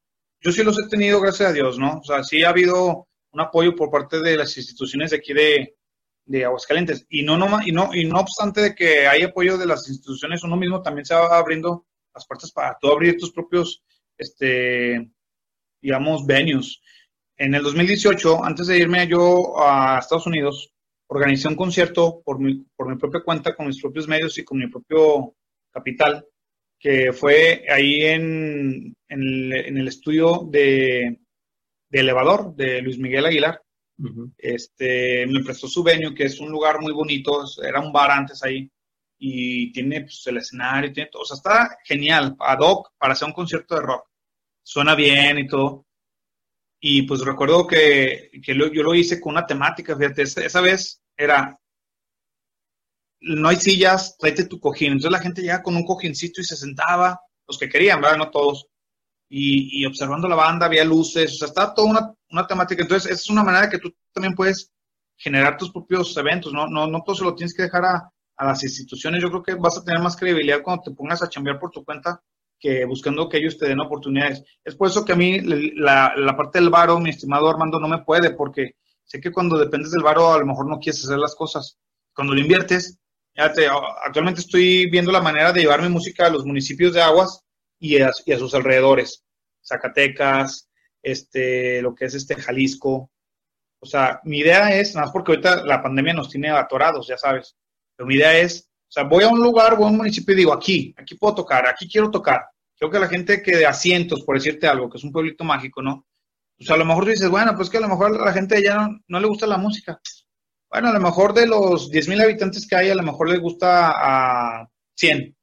yo sí los he tenido, gracias a Dios, ¿no? O sea, sí ha habido un apoyo por parte de las instituciones de aquí de, de Aguascalientes. Y no, no, y, no, y no obstante de que hay apoyo de las instituciones, uno mismo también se va abriendo las puertas para tú abrir tus propios, este, digamos, venues. En el 2018, antes de irme yo a Estados Unidos, organicé un concierto por mi, por mi propia cuenta, con mis propios medios y con mi propio capital, que fue ahí en, en, el, en el estudio de, de Elevador, de Luis Miguel Aguilar. Ujú. Este, me prestó su venue, que es un lugar muy bonito, era un bar antes ahí, y tiene pues, el escenario, tiene todo, o sea, está genial, ad hoc para hacer un concierto de rock. Suena bien y todo. Y pues recuerdo que, que lo- yo lo hice con una temática, fíjate, esa, esa vez era, no hay sillas, tráete tu cojín. Entonces la gente llegaba con un cojincito y se sentaba, los que querían, ¿verdad? No todos. Y, y observando la banda, había luces, o sea, estaba toda una, una temática. Entonces, esa es una manera que tú también puedes generar tus propios eventos, ¿no? No, no todo se lo tienes que dejar a, a las instituciones. Yo creo que vas a tener más credibilidad cuando te pongas a chambear por tu cuenta que buscando que ellos te den oportunidades. Es por eso que a mí la, la parte del varo, mi estimado Armando, no me puede, porque sé que cuando dependes del varo a lo mejor no quieres hacer las cosas. Cuando lo inviertes, ya te, actualmente estoy viendo la manera de llevar mi música a los municipios de Aguas y a, y a sus alrededores. Zacatecas, este, lo que es este Jalisco. O sea, mi idea es, nada más porque ahorita la pandemia nos tiene atorados, ya sabes, pero mi idea es, o sea, voy a un lugar, voy a un municipio y digo, aquí, aquí puedo tocar, aquí quiero tocar. Creo que la gente que de asientos, por decirte algo, que es un pueblito mágico, ¿no? pues a lo mejor dices, bueno, pues que a lo mejor a la gente ya no, no le gusta la música. Bueno, a lo mejor de los 10.000 habitantes que hay, a lo mejor les gusta a 100.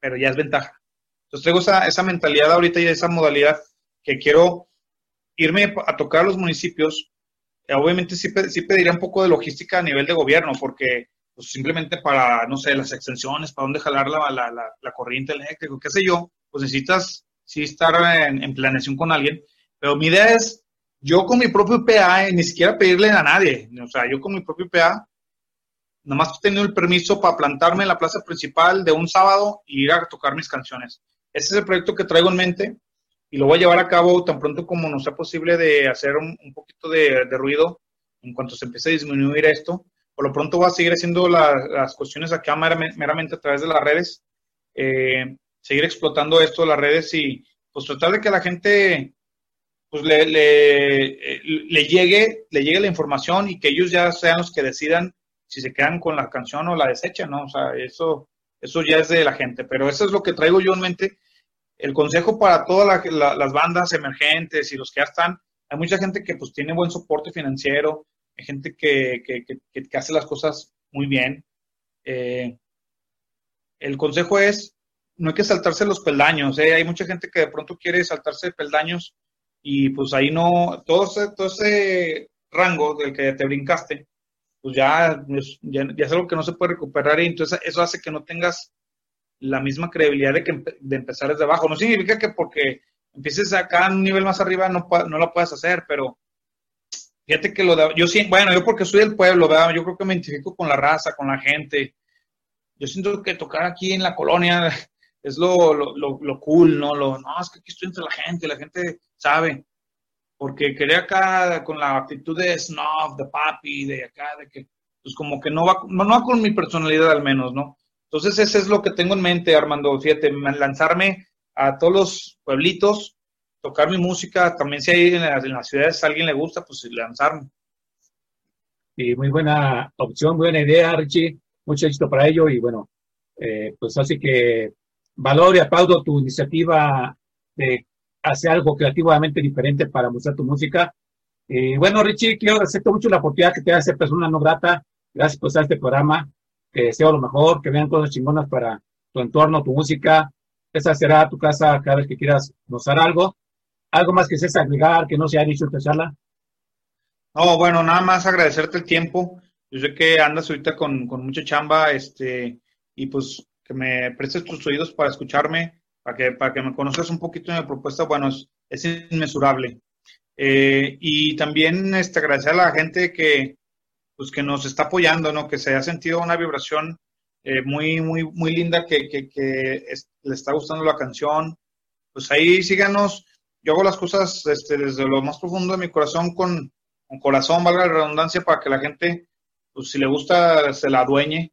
Pero ya es ventaja. Entonces traigo esa, esa mentalidad ahorita y esa modalidad que quiero irme a tocar a los municipios. Eh, obviamente sí, sí pediría un poco de logística a nivel de gobierno, porque pues, simplemente para, no sé, las extensiones, para dónde jalar la, la, la, la corriente eléctrica, qué sé yo, pues necesitas sí estar en, en planeación con alguien. Pero mi idea es, yo con mi propio PA, eh, ni siquiera pedirle a nadie, o sea, yo con mi propio PA, nomás teniendo el permiso para plantarme en la plaza principal de un sábado y ir a tocar mis canciones. Ese es el proyecto que traigo en mente y lo voy a llevar a cabo tan pronto como nos sea posible de hacer un, un poquito de, de ruido en cuanto se empiece a disminuir esto. Por lo pronto voy a seguir haciendo la- las cuestiones acá meramente, a través de las redes, eh, seguir explotando esto de las redes y pues tratar de que la gente pues le, le, eh, le llegue, le llegue la información y que ellos ya sean los que decidan si se quedan con la canción o la desechan, ¿no? O sea, eso, eso ya es de la gente, pero eso es lo que traigo yo en mente. El consejo para todas la- la- las bandas emergentes y los que ya están, hay mucha gente que pues tiene buen soporte financiero, hay gente que, que, que- que- hace las cosas muy bien. Eh, el consejo es, no hay que saltarse los peldaños, ¿eh? hay mucha gente que de pronto quiere saltarse peldaños y pues ahí no, todo ese, todo ese rango del que te brincaste, pues ya, es- ya, ya es algo que no se puede recuperar y entonces eso hace que no tengas la misma credibilidad de, que de empezar desde abajo. No significa que porque empieces acá en un nivel más arriba no, no lo puedas hacer, pero fíjate que lo de, yo sí, bueno, yo porque soy del pueblo, yo creo que me identifico con la raza, con la gente. Yo siento que tocar aquí en la colonia es lo, lo, lo, lo cool, ¿no? Lo, no, es que aquí estoy entre la gente, la gente sabe. Porque quería acá con la actitud de snob, de papi, de acá, de que, pues como que no va, no, no va con mi personalidad al menos, ¿no? Entonces, ese es lo que tengo en mente, Armando. Fíjate, lanzarme a todos los pueblitos, tocar mi música. También, si hay en las, en las ciudades a alguien le gusta, pues lanzarme. Y muy buena opción, buena idea, Richie. Mucho éxito para ello. Y bueno, eh, pues así que valoro y aplaudo tu iniciativa de hacer algo creativamente diferente para mostrar tu música. Y bueno, Richie, quiero agradecerte mucho la oportunidad que te ser persona no grata. Gracias por estar este programa. Que deseo lo mejor, que vean cosas chingonas para tu entorno, tu música. Esa será tu casa cada vez que quieras mostrar algo. Algo más que seas agregar, que no se haya dicho esta charla. No, bueno, nada más agradecerte el tiempo. Yo sé que andas ahorita con, con mucha chamba, este, y pues que me prestes tus oídos para escucharme, para que, para que me conozcas un poquito de mi propuesta, bueno, es, es inmesurable. Eh, y también este, agradecer a la gente que, pues, que nos está apoyando, ¿no? Que se ha sentido una vibración eh, muy, muy, muy linda, que, que, que es- le está gustando la canción. Pues ahí síganos. Yo hago las cosas este, desde lo más profundo de mi corazón con, con corazón, valga la redundancia, para que la gente, pues si le gusta, se la adueñe.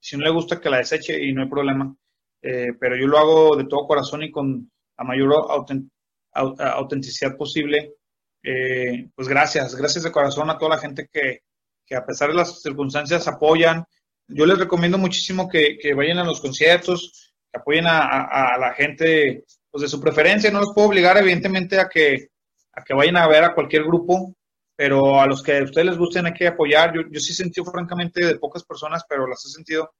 Si no le gusta, que la deseche y no hay problema. Eh, pero yo lo hago de todo corazón y con la mayor autent- au- autenticidad posible. Eh, pues gracias, gracias de corazón a toda la gente que, que a pesar de las circunstancias apoyan. Yo les recomiendo muchísimo que, que vayan a los conciertos, que apoyen a, a- a la gente pues de su preferencia. No los puedo obligar, evidentemente, a que, a que vayan a ver a cualquier grupo, pero a los que a ustedes les gusten hay que apoyar. Yo, yo sí sentí, francamente, de pocas personas, pero las he sentido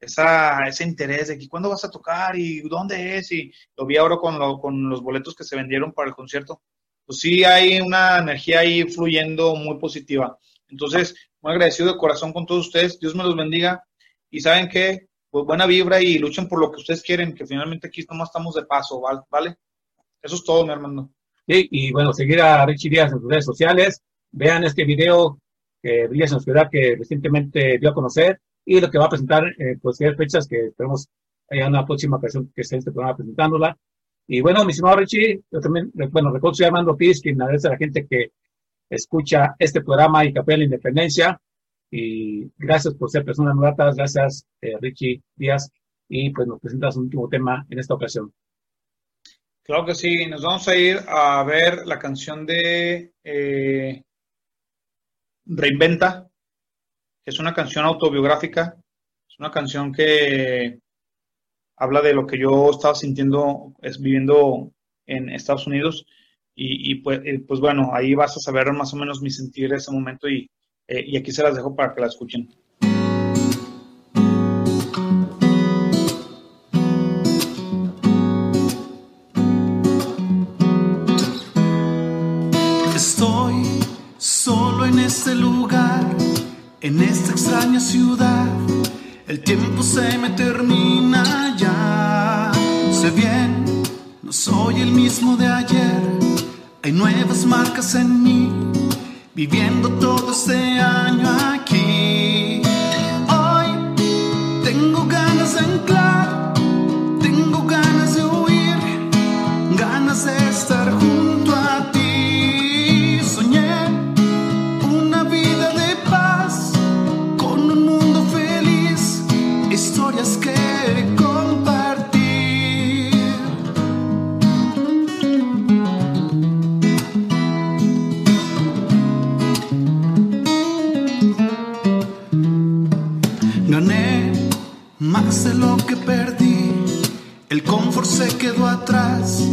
esa, ese interés de que cuándo vas a tocar y dónde es. Y lo vi ahora con, lo- con los boletos que se vendieron para el concierto. Pues sí hay una energía ahí fluyendo muy positiva. Entonces, muy agradecido de corazón con todos ustedes. Dios me los bendiga. Y saben que, pues buena vibra y luchen por lo que ustedes quieren, que finalmente aquí nomás estamos de paso, ¿val- ¿vale? Eso es todo, mi hermano. Sí, y bueno, seguir a Richie Díaz en sus redes sociales. Vean este video que Brillas en Oscuridad que recientemente dio a conocer y lo que va a presentar, eh, pues, hay fechas que esperemos haya una próxima ocasión que esté este programa presentándola. Y bueno, mi estimado Richie, yo también, bueno, recuerdo soy Armando Piz, quien agradece a la gente que escucha este programa y apoya la independencia. Y gracias por ser personas gratas, gracias eh, Richie Díaz. Y pues nos presentas un último tema en esta ocasión. Claro que sí, nos vamos a ir a ver la canción de eh, Reinventa, es una canción autobiográfica, es una canción que habla de lo que yo estaba sintiendo es, viviendo en Estados Unidos. Y, pues, pues, bueno, ahí vas a saber más o menos mi sentir en ese momento y, y aquí se las dejo para que la escuchen. este lugar, en esta extraña ciudad, el tiempo se me termina ya. Sé bien, no soy el mismo de ayer, hay nuevas marcas en mí, viviendo todo este año el confort se quedó atrás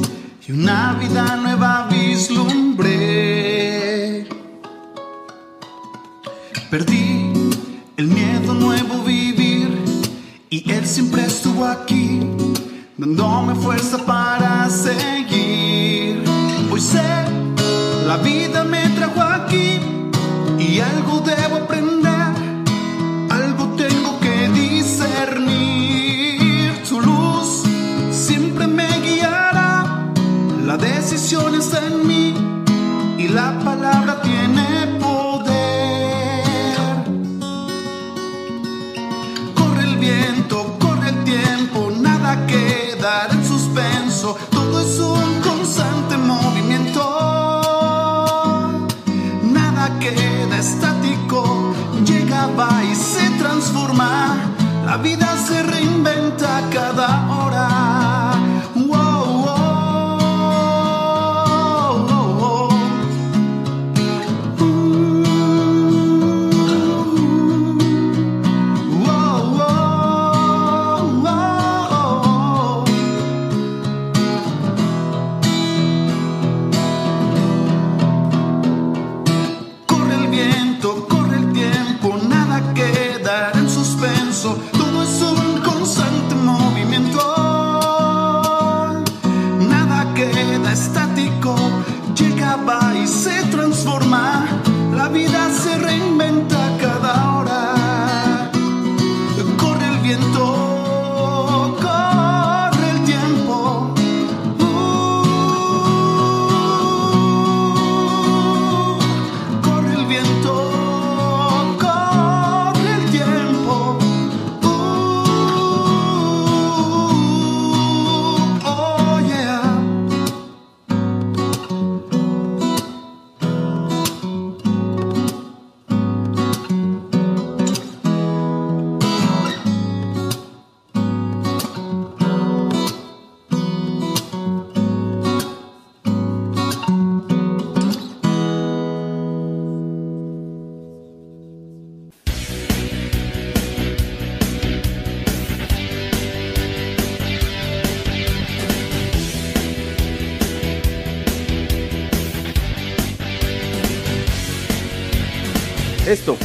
y una vida nueva vislumbré. Perdí el miedo nuevo vivir y Él siempre estuvo aquí, dándome fuerza para seguir. Hoy sé, la vida me trajo aquí y algo debo aprender,